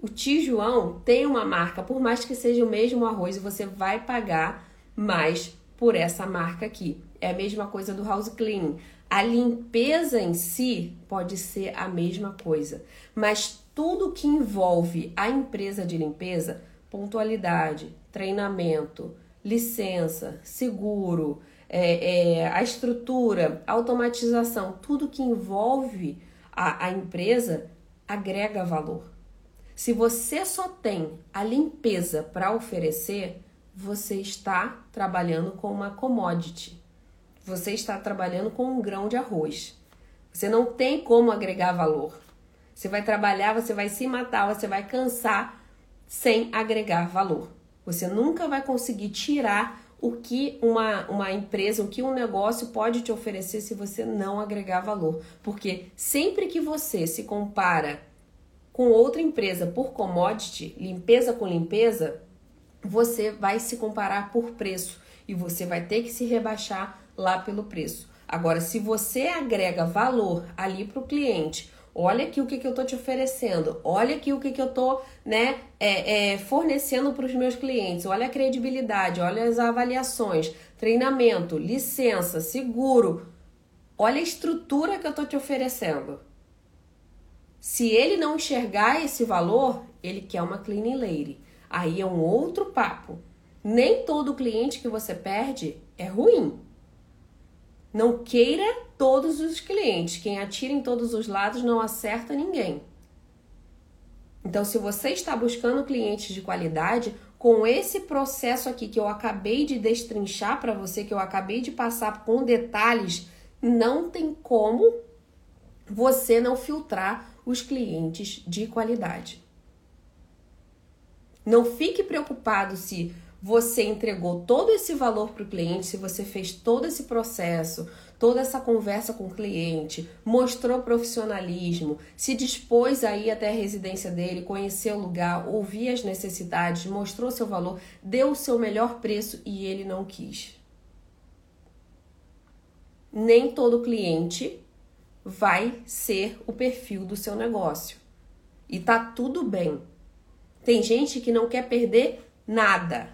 o tio João tem uma marca, por mais que seja o mesmo arroz, você vai pagar mais por essa marca aqui. É a mesma coisa do house cleaning. A limpeza em si pode ser a mesma coisa, mas tudo que envolve a empresa de limpeza, pontualidade, treinamento, licença, seguro, é, é, a estrutura, automatização, tudo que envolve a, a empresa agrega valor. Se você só tem a limpeza para oferecer, você está trabalhando com uma commodity. Você está trabalhando com um grão de arroz. Você não tem como agregar valor. Você vai trabalhar, você vai se matar, você vai cansar sem agregar valor. Você nunca vai conseguir tirar o que uma, uma empresa, o que um negócio pode te oferecer se você não agregar valor. Porque sempre que você se compara com outra empresa por commodity, limpeza com limpeza, você vai se comparar por preço e você vai ter que se rebaixar lá pelo preço. Agora, se você agrega valor ali para o cliente, olha aqui o que, que eu estou te oferecendo, olha aqui o que, que eu estou né, é, é, fornecendo para os meus clientes, olha a credibilidade, olha as avaliações, treinamento, licença, seguro, olha a estrutura que eu estou te oferecendo. Se ele não enxergar esse valor, ele quer uma cleaning lady. Aí é um outro papo. Nem todo cliente que você perde é ruim. Não queira todos os clientes. Quem atira em todos os lados não acerta ninguém. Então, se você está buscando clientes de qualidade, com esse processo aqui que eu acabei de destrinchar para você, que eu acabei de passar com detalhes, não tem como você não filtrar os clientes de qualidade. Não fique preocupado se você entregou todo esse valor para o cliente, se você fez todo esse processo, toda essa conversa com o cliente, mostrou profissionalismo, se dispôs a ir até a residência dele, conhecer o lugar, ouvir as necessidades, mostrou seu valor, deu o seu melhor preço e ele não quis. Nem todo cliente vai ser o perfil do seu negócio. E tá tudo bem. Tem gente que não quer perder nada.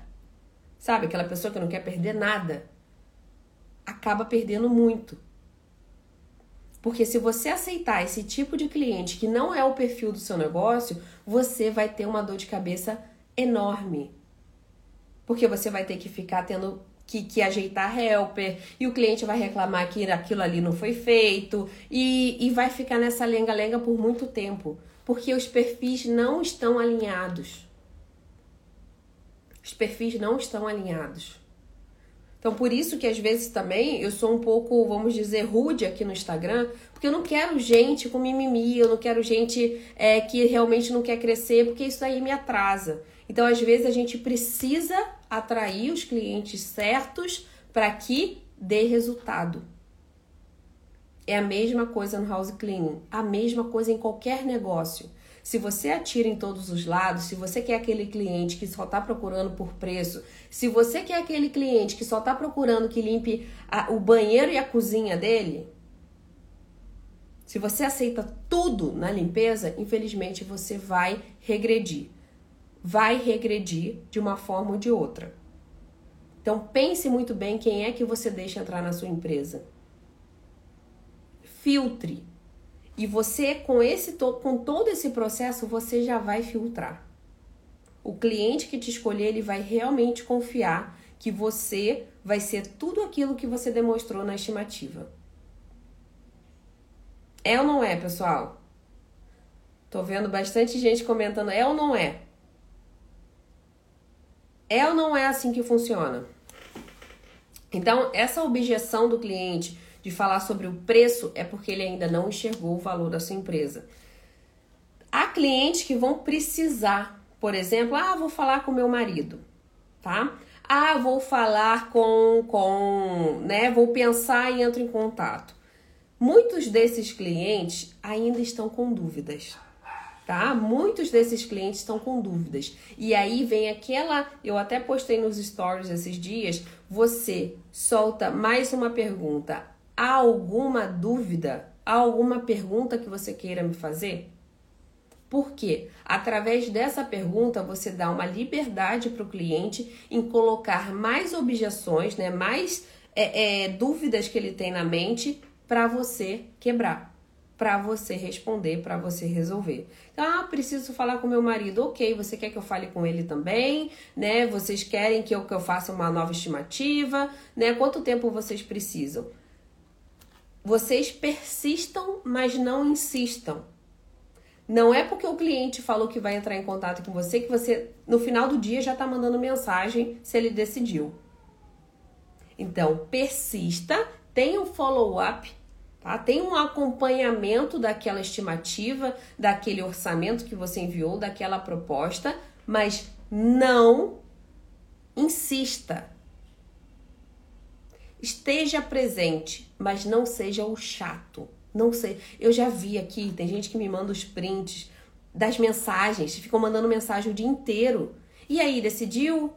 Sabe, aquela pessoa que não quer perder nada acaba perdendo muito. Porque se você aceitar esse tipo de cliente que não é o perfil do seu negócio, você vai ter uma dor de cabeça enorme. Porque você vai ter que ficar tendo que, que ajeitar helper, e o cliente vai reclamar que aquilo ali não foi feito, e, e vai ficar nessa lenga-lenga por muito tempo, porque os perfis não estão alinhados. Os perfis não estão alinhados. Então, por isso que às vezes também eu sou um pouco, vamos dizer, rude aqui no Instagram, porque eu não quero gente com mimimi, eu não quero gente é, que realmente não quer crescer, porque isso aí me atrasa. Então, às vezes, a gente precisa atrair os clientes certos para que dê resultado. É a mesma coisa no house cleaning, a mesma coisa em qualquer negócio. Se você atira em todos os lados, se você quer aquele cliente que só está procurando por preço, se você quer aquele cliente que só está procurando que limpe a, o banheiro e a cozinha dele, se você aceita tudo na limpeza, infelizmente você vai regredir vai regredir de uma forma ou de outra. Então pense muito bem quem é que você deixa entrar na sua empresa. Filtre. E você com esse com todo esse processo você já vai filtrar. O cliente que te escolher, ele vai realmente confiar que você vai ser tudo aquilo que você demonstrou na estimativa. É ou não é, pessoal? Tô vendo bastante gente comentando é ou não é. É ou não é assim que funciona? Então, essa objeção do cliente de falar sobre o preço é porque ele ainda não enxergou o valor da sua empresa. Há clientes que vão precisar, por exemplo, ah, vou falar com meu marido, tá? Ah, vou falar com, com, né? Vou pensar e entro em contato. Muitos desses clientes ainda estão com dúvidas tá? Muitos desses clientes estão com dúvidas. E aí vem aquela, eu até postei nos stories esses dias, você solta mais uma pergunta. Há alguma dúvida? Há alguma pergunta que você queira me fazer? Porque através dessa pergunta você dá uma liberdade para o cliente em colocar mais objeções, né? Mais é, é, dúvidas que ele tem na mente para você quebrar, para você responder, para você resolver. Então, ah, preciso falar com meu marido. Ok, você quer que eu fale com ele também, né? Vocês querem que eu, que eu faça uma nova estimativa, né? Quanto tempo vocês precisam? Vocês persistam, mas não insistam. Não é porque o cliente falou que vai entrar em contato com você que você, no final do dia, já está mandando mensagem se ele decidiu. Então, persista, tenha um follow-up, tá? Tenha um acompanhamento daquela estimativa, daquele orçamento que você enviou, daquela proposta, mas não insista. Esteja presente, mas não seja o chato. Não sei. Eu já vi aqui, tem gente que me manda os prints das mensagens, ficam mandando mensagem o dia inteiro. E aí, decidiu?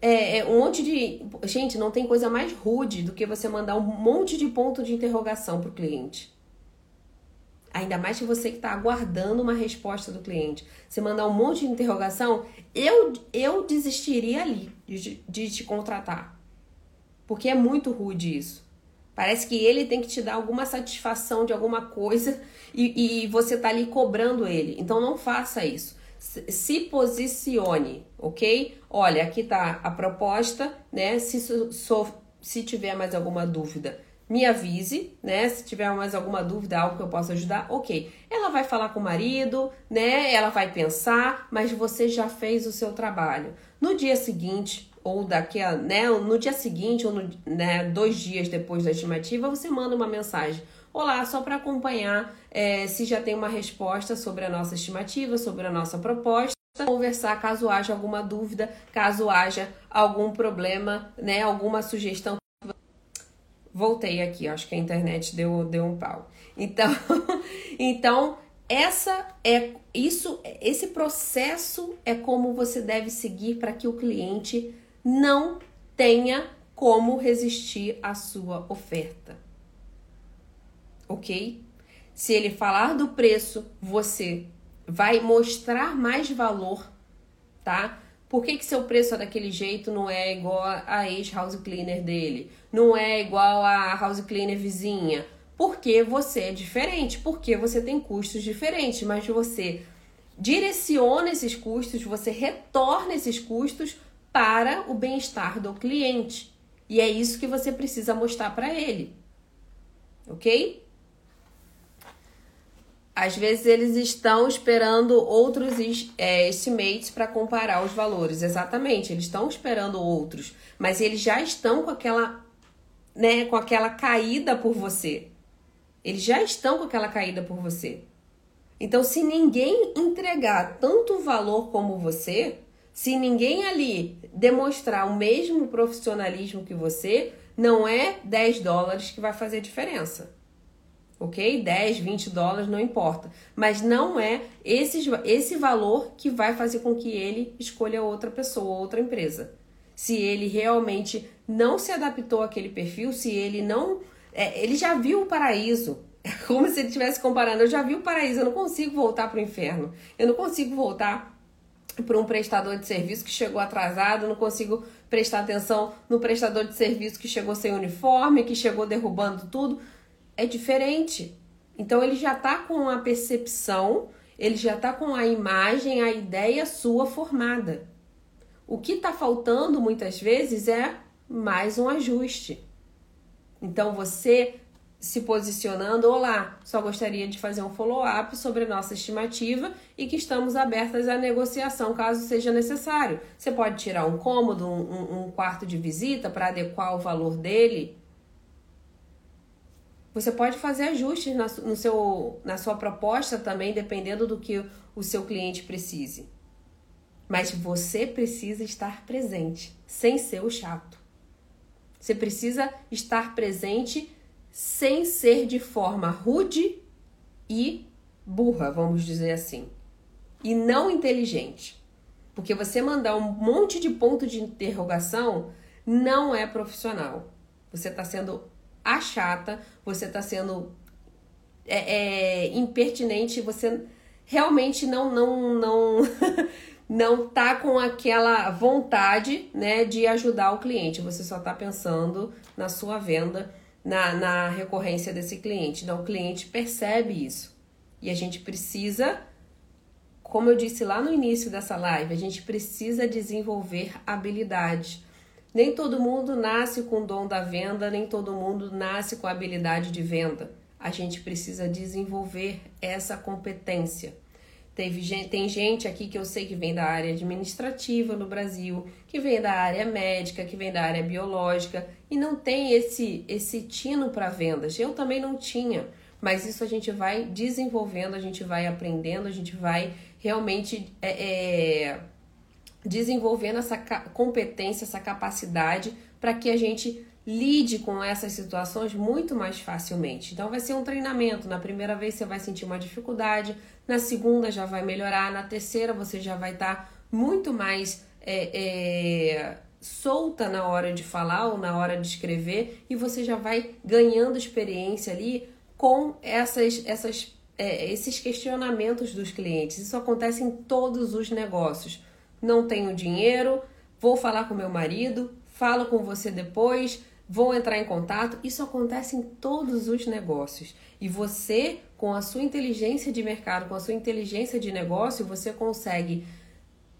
É, é, um monte de. Gente, não tem coisa mais rude do que você mandar um monte de ponto de interrogação pro cliente. Ainda mais que você que está aguardando uma resposta do cliente. Você mandar um monte de interrogação, eu, eu desistiria ali de, de te contratar. Porque é muito rude isso. Parece que ele tem que te dar alguma satisfação de alguma coisa e, e você tá ali cobrando ele. Então não faça isso. Se posicione, ok? Olha, aqui tá a proposta, né? Se, so, se tiver mais alguma dúvida, me avise, né? Se tiver mais alguma dúvida, algo que eu possa ajudar, ok. Ela vai falar com o marido, né? Ela vai pensar, mas você já fez o seu trabalho. No dia seguinte, ou daqui a, né, no dia seguinte, ou no, né, dois dias depois da estimativa, você manda uma mensagem. Olá, só para acompanhar é, se já tem uma resposta sobre a nossa estimativa, sobre a nossa proposta. Conversar caso haja alguma dúvida, caso haja algum problema, né, alguma sugestão. Voltei aqui, acho que a internet deu, deu um pau. Então, então essa é isso, esse processo é como você deve seguir para que o cliente não tenha como resistir à sua oferta. Ok? Se ele falar do preço, você vai mostrar mais valor, tá? Por que, que seu preço é daquele jeito não é igual a ex-house cleaner dele? Não é igual a house cleaner vizinha? Porque você é diferente, porque você tem custos diferentes, mas você direciona esses custos, você retorna esses custos para o bem-estar do cliente. E é isso que você precisa mostrar para ele. Ok? Às vezes eles estão esperando outros é, estimates para comparar os valores. Exatamente, eles estão esperando outros, mas eles já estão com aquela, né, com aquela caída por você. Eles já estão com aquela caída por você. Então, se ninguém entregar tanto valor como você, se ninguém ali demonstrar o mesmo profissionalismo que você, não é 10 dólares que vai fazer diferença. Ok? 10, 20 dólares, não importa. Mas não é esse, esse valor que vai fazer com que ele escolha outra pessoa, outra empresa. Se ele realmente não se adaptou àquele perfil, se ele não. É, ele já viu o paraíso. É como se ele estivesse comparando. Eu já vi o paraíso, eu não consigo voltar para o inferno. Eu não consigo voltar para um prestador de serviço que chegou atrasado, não consigo prestar atenção no prestador de serviço que chegou sem uniforme, que chegou derrubando tudo. É diferente. Então ele já está com a percepção, ele já está com a imagem, a ideia sua formada. O que está faltando muitas vezes é mais um ajuste. Então você se posicionando, olá, só gostaria de fazer um follow-up sobre nossa estimativa e que estamos abertas à negociação caso seja necessário. Você pode tirar um cômodo, um, um quarto de visita para adequar o valor dele. Você pode fazer ajustes na, no seu, na sua proposta também, dependendo do que o seu cliente precise. Mas você precisa estar presente, sem ser o chato. Você precisa estar presente sem ser de forma rude e burra, vamos dizer assim, e não inteligente. Porque você mandar um monte de ponto de interrogação não é profissional. Você está sendo a chata, você está sendo é, é, impertinente, você realmente não não não não tá com aquela vontade, né, de ajudar o cliente. Você só tá pensando na sua venda, na, na recorrência desse cliente. Então, o cliente percebe isso. E a gente precisa, como eu disse lá no início dessa live, a gente precisa desenvolver habilidades. Nem todo mundo nasce com o dom da venda, nem todo mundo nasce com a habilidade de venda. A gente precisa desenvolver essa competência. Teve gente, tem gente aqui que eu sei que vem da área administrativa no Brasil, que vem da área médica, que vem da área biológica e não tem esse esse tino para vendas. Eu também não tinha, mas isso a gente vai desenvolvendo, a gente vai aprendendo, a gente vai realmente é, é, desenvolvendo essa competência, essa capacidade para que a gente lide com essas situações muito mais facilmente. Então vai ser um treinamento. Na primeira vez você vai sentir uma dificuldade, na segunda já vai melhorar, na terceira você já vai estar tá muito mais é, é, solta na hora de falar ou na hora de escrever e você já vai ganhando experiência ali com essas, essas, é, esses questionamentos dos clientes. Isso acontece em todos os negócios. Não tenho dinheiro, vou falar com meu marido, falo com você depois vão entrar em contato. Isso acontece em todos os negócios. E você, com a sua inteligência de mercado, com a sua inteligência de negócio, você consegue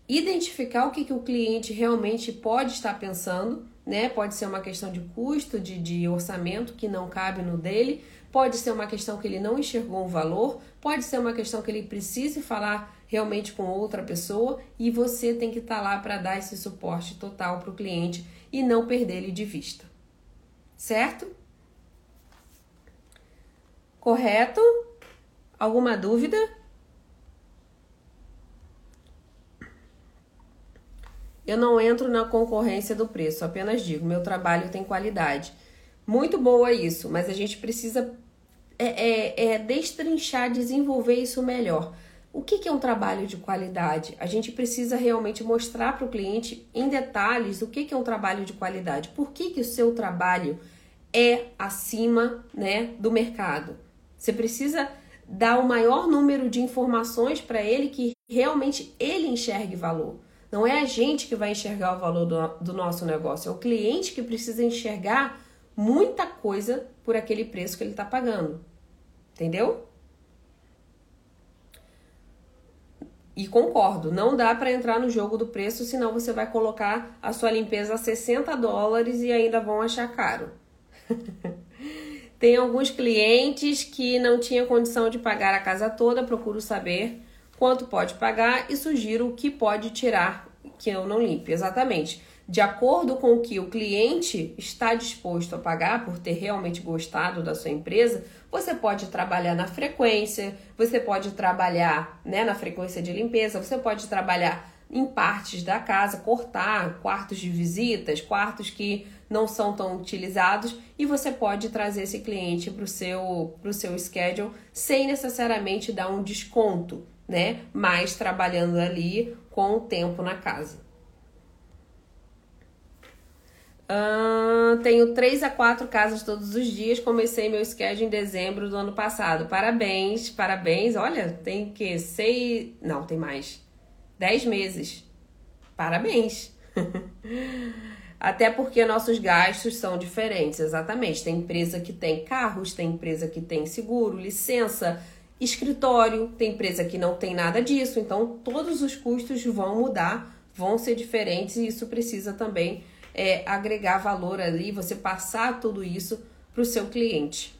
identificar o que, que o cliente realmente pode estar pensando, né? Pode ser uma questão de custo, de, de orçamento que não cabe no dele, pode ser uma questão que ele não enxergou o valor, pode ser uma questão que ele precise falar realmente com outra pessoa e você tem que estar lá para dar esse suporte total para o cliente e não perder ele de vista certo? Correto? Alguma dúvida? Eu não entro na concorrência do preço, apenas digo, meu trabalho tem qualidade. Muito boa isso, mas a gente precisa é, é, é destrinchar, desenvolver isso melhor. O que, é um trabalho de qualidade? A gente precisa realmente mostrar para o cliente em detalhes o que, que é um trabalho de qualidade. Por que, que o seu trabalho é acima né, do mercado? Você precisa dar o maior número de informações para ele que realmente ele enxergue valor. Não é a gente que vai enxergar o valor do, do nosso negócio, é o cliente que precisa enxergar muita coisa por aquele preço que ele está pagando. Entendeu? E concordo, não dá para entrar no jogo do preço, senão você vai colocar a sua limpeza a 60 dólares e ainda vão achar caro. Tem alguns clientes que não tinham condição de pagar a casa toda, procuro saber quanto pode pagar e sugiro o que pode tirar que eu não limpe. Exatamente. De acordo com o que o cliente está disposto a pagar por ter realmente gostado da sua empresa, você pode trabalhar na frequência, você pode trabalhar né, na frequência de limpeza, você pode trabalhar em partes da casa, cortar quartos de visitas, quartos que não são tão utilizados e você pode trazer esse cliente para o seu, seu schedule sem necessariamente dar um desconto, né? Mas trabalhando ali com o tempo na casa. Uh, tenho três a quatro casas todos os dias. Comecei meu schedule em dezembro do ano passado. Parabéns, parabéns. Olha, tem que seis. Não, tem mais. Dez meses. Parabéns. Até porque nossos gastos são diferentes, exatamente. Tem empresa que tem carros, tem empresa que tem seguro, licença, escritório, tem empresa que não tem nada disso. Então, todos os custos vão mudar, vão ser diferentes e isso precisa também é, agregar valor ali, você passar tudo isso para o seu cliente.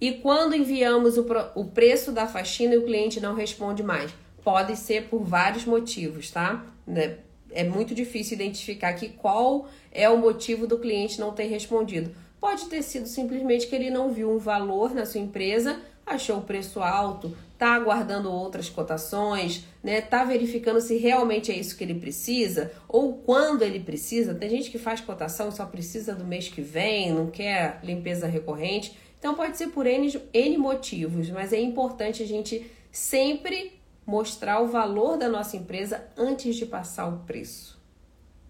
E quando enviamos o, o preço da faxina e o cliente não responde mais? Pode ser por vários motivos, tá? Né? É muito difícil identificar aqui qual é o motivo do cliente não ter respondido. Pode ter sido simplesmente que ele não viu um valor na sua empresa, achou o preço alto, tá aguardando outras cotações, né? Tá verificando se realmente é isso que ele precisa ou quando ele precisa. Tem gente que faz cotação só precisa do mês que vem, não quer limpeza recorrente. Então pode ser por N, N motivos, mas é importante a gente sempre mostrar o valor da nossa empresa antes de passar o preço,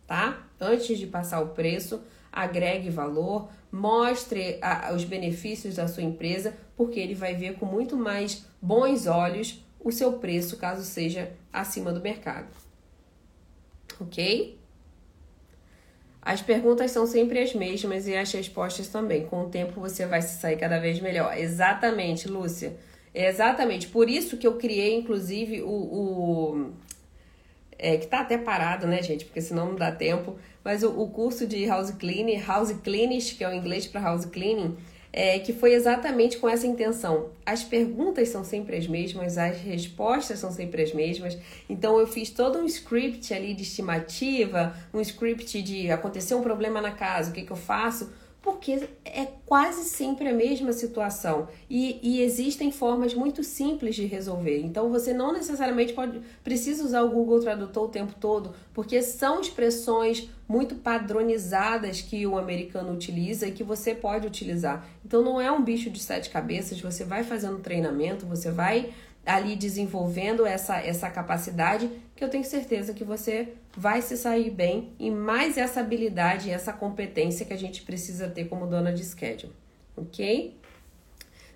tá? Antes de passar o preço, agregue valor, mostre a, os benefícios da sua empresa, porque ele vai ver com muito mais bons olhos o seu preço caso seja acima do mercado. Ok? As perguntas são sempre as mesmas e as respostas também. Com o tempo você vai se sair cada vez melhor. Exatamente, Lúcia. exatamente. Por isso que eu criei, inclusive, o. o é, que tá até parado, né, gente? Porque senão não dá tempo. Mas o, o curso de house cleaning, house cleanist, que é o inglês para house cleaning, é, que foi exatamente com essa intenção. As perguntas são sempre as mesmas, as respostas são sempre as mesmas. Então eu fiz todo um script ali de estimativa, um script de acontecer um problema na casa, o que, que eu faço porque é quase sempre a mesma situação e, e, existem formas muito simples de resolver. Então você não necessariamente pode precisa usar o Google Tradutor o tempo todo, porque são expressões muito padronizadas que o americano utiliza e que você pode utilizar. Então não é um bicho de sete cabeças, você vai fazendo treinamento, você vai ali desenvolvendo essa, essa capacidade que eu tenho certeza que você vai se sair bem e mais essa habilidade e essa competência que a gente precisa ter como dona de schedule, ok?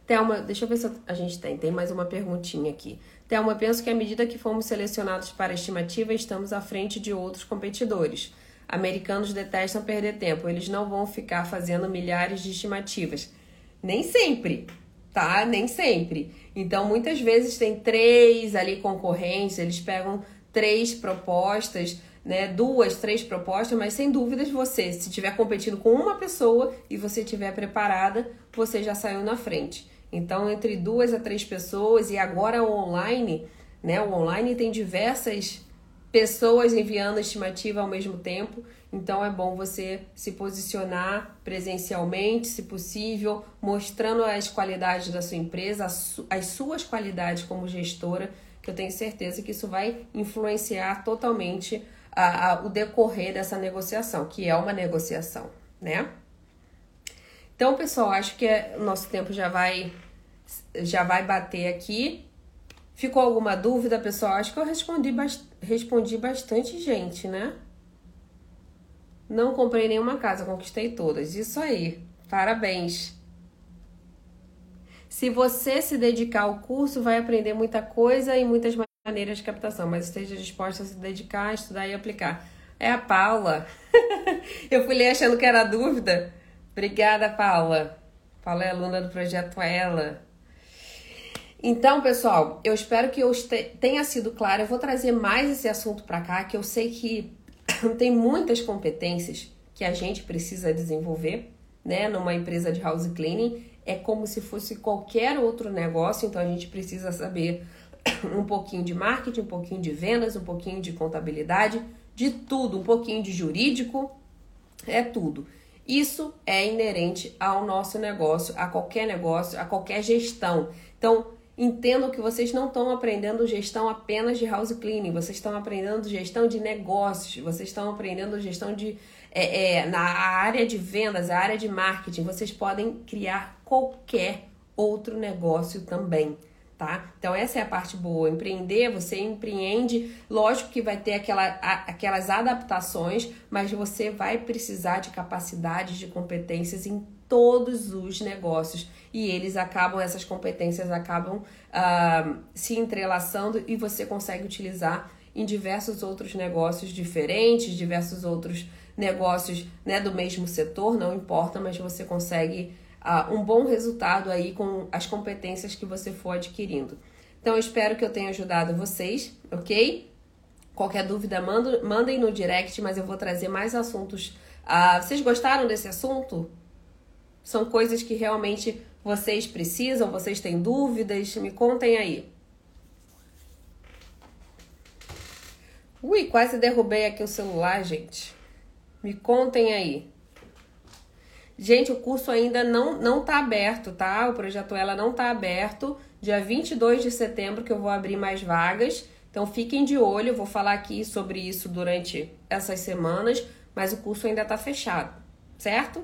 Thelma, deixa eu ver se a gente tem, tem mais uma perguntinha aqui. Thelma, penso que à medida que fomos selecionados para a estimativa, estamos à frente de outros competidores. Americanos detestam perder tempo, eles não vão ficar fazendo milhares de estimativas. Nem sempre, tá? Nem sempre. Então, muitas vezes tem três ali concorrentes, eles pegam três propostas, né? Duas, três propostas, mas sem dúvidas você, se estiver competindo com uma pessoa e você estiver preparada, você já saiu na frente. Então, entre duas a três pessoas e agora o online, né? O online tem diversas pessoas enviando estimativa ao mesmo tempo. Então é bom você se posicionar presencialmente, se possível, mostrando as qualidades da sua empresa, as suas qualidades como gestora, que eu tenho certeza que isso vai influenciar totalmente a, a, o decorrer dessa negociação, que é uma negociação, né? Então, pessoal, acho que é, o nosso tempo já vai já vai bater aqui. Ficou alguma dúvida, pessoal? Acho que eu respondi, respondi bastante gente, né? Não comprei nenhuma casa, conquistei todas. Isso aí. Parabéns. Se você se dedicar ao curso, vai aprender muita coisa e muitas maneiras de captação, mas esteja disposta a se dedicar, estudar e aplicar. É a Paula. eu fui ler achando que era dúvida. Obrigada, Paula. Paula é aluna do projeto Ela. Então, pessoal, eu espero que eu tenha sido clara. Eu vou trazer mais esse assunto para cá, que eu sei que tem muitas competências que a gente precisa desenvolver, né, numa empresa de house cleaning. É como se fosse qualquer outro negócio, então a gente precisa saber um pouquinho de marketing, um pouquinho de vendas, um pouquinho de contabilidade, de tudo, um pouquinho de jurídico, é tudo. Isso é inerente ao nosso negócio, a qualquer negócio, a qualquer gestão. Então, Entendo que vocês não estão aprendendo gestão apenas de house cleaning, vocês estão aprendendo gestão de negócios, vocês estão aprendendo gestão de é, é, na área de vendas, a área de marketing. Vocês podem criar qualquer outro negócio também. Tá? Então essa é a parte boa. Empreender, você empreende, lógico que vai ter aquela, aquelas adaptações, mas você vai precisar de capacidades, de competências em todos os negócios e eles acabam, essas competências acabam uh, se entrelaçando e você consegue utilizar em diversos outros negócios diferentes, diversos outros negócios né, do mesmo setor, não importa, mas você consegue uh, um bom resultado aí com as competências que você for adquirindo. Então eu espero que eu tenha ajudado vocês, ok? Qualquer dúvida, mandem no direct, mas eu vou trazer mais assuntos. Uh, vocês gostaram desse assunto? São coisas que realmente vocês precisam, vocês têm dúvidas? Me contem aí. Ui, quase derrubei aqui o celular, gente. Me contem aí. Gente, o curso ainda não, não tá aberto, tá? O projeto Ela não tá aberto. Dia 22 de setembro que eu vou abrir mais vagas. Então fiquem de olho, eu vou falar aqui sobre isso durante essas semanas, mas o curso ainda tá fechado, certo?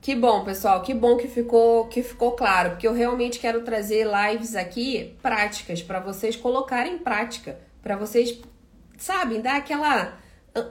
Que bom, pessoal, que bom que ficou que ficou claro, porque eu realmente quero trazer lives aqui práticas para vocês colocarem em prática, para vocês, sabem, dar aquela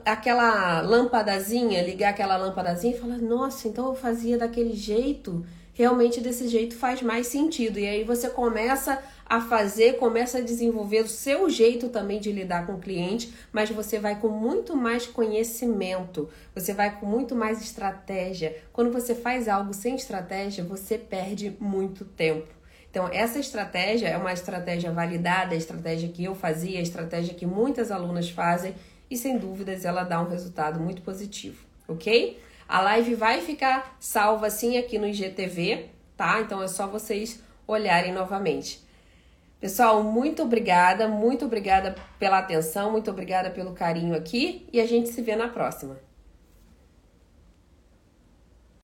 aquela lâmpadazinha, ligar aquela lâmpadazinha e falar: "Nossa, então eu fazia daquele jeito, realmente desse jeito faz mais sentido. E aí você começa a fazer, começa a desenvolver o seu jeito também de lidar com o cliente, mas você vai com muito mais conhecimento, você vai com muito mais estratégia. Quando você faz algo sem estratégia, você perde muito tempo. Então, essa estratégia é uma estratégia validada, a estratégia que eu fazia, a estratégia que muitas alunas fazem e sem dúvidas ela dá um resultado muito positivo, ok? A live vai ficar salva assim aqui no IGTV, tá? Então é só vocês olharem novamente. Pessoal, muito obrigada, muito obrigada pela atenção, muito obrigada pelo carinho aqui e a gente se vê na próxima.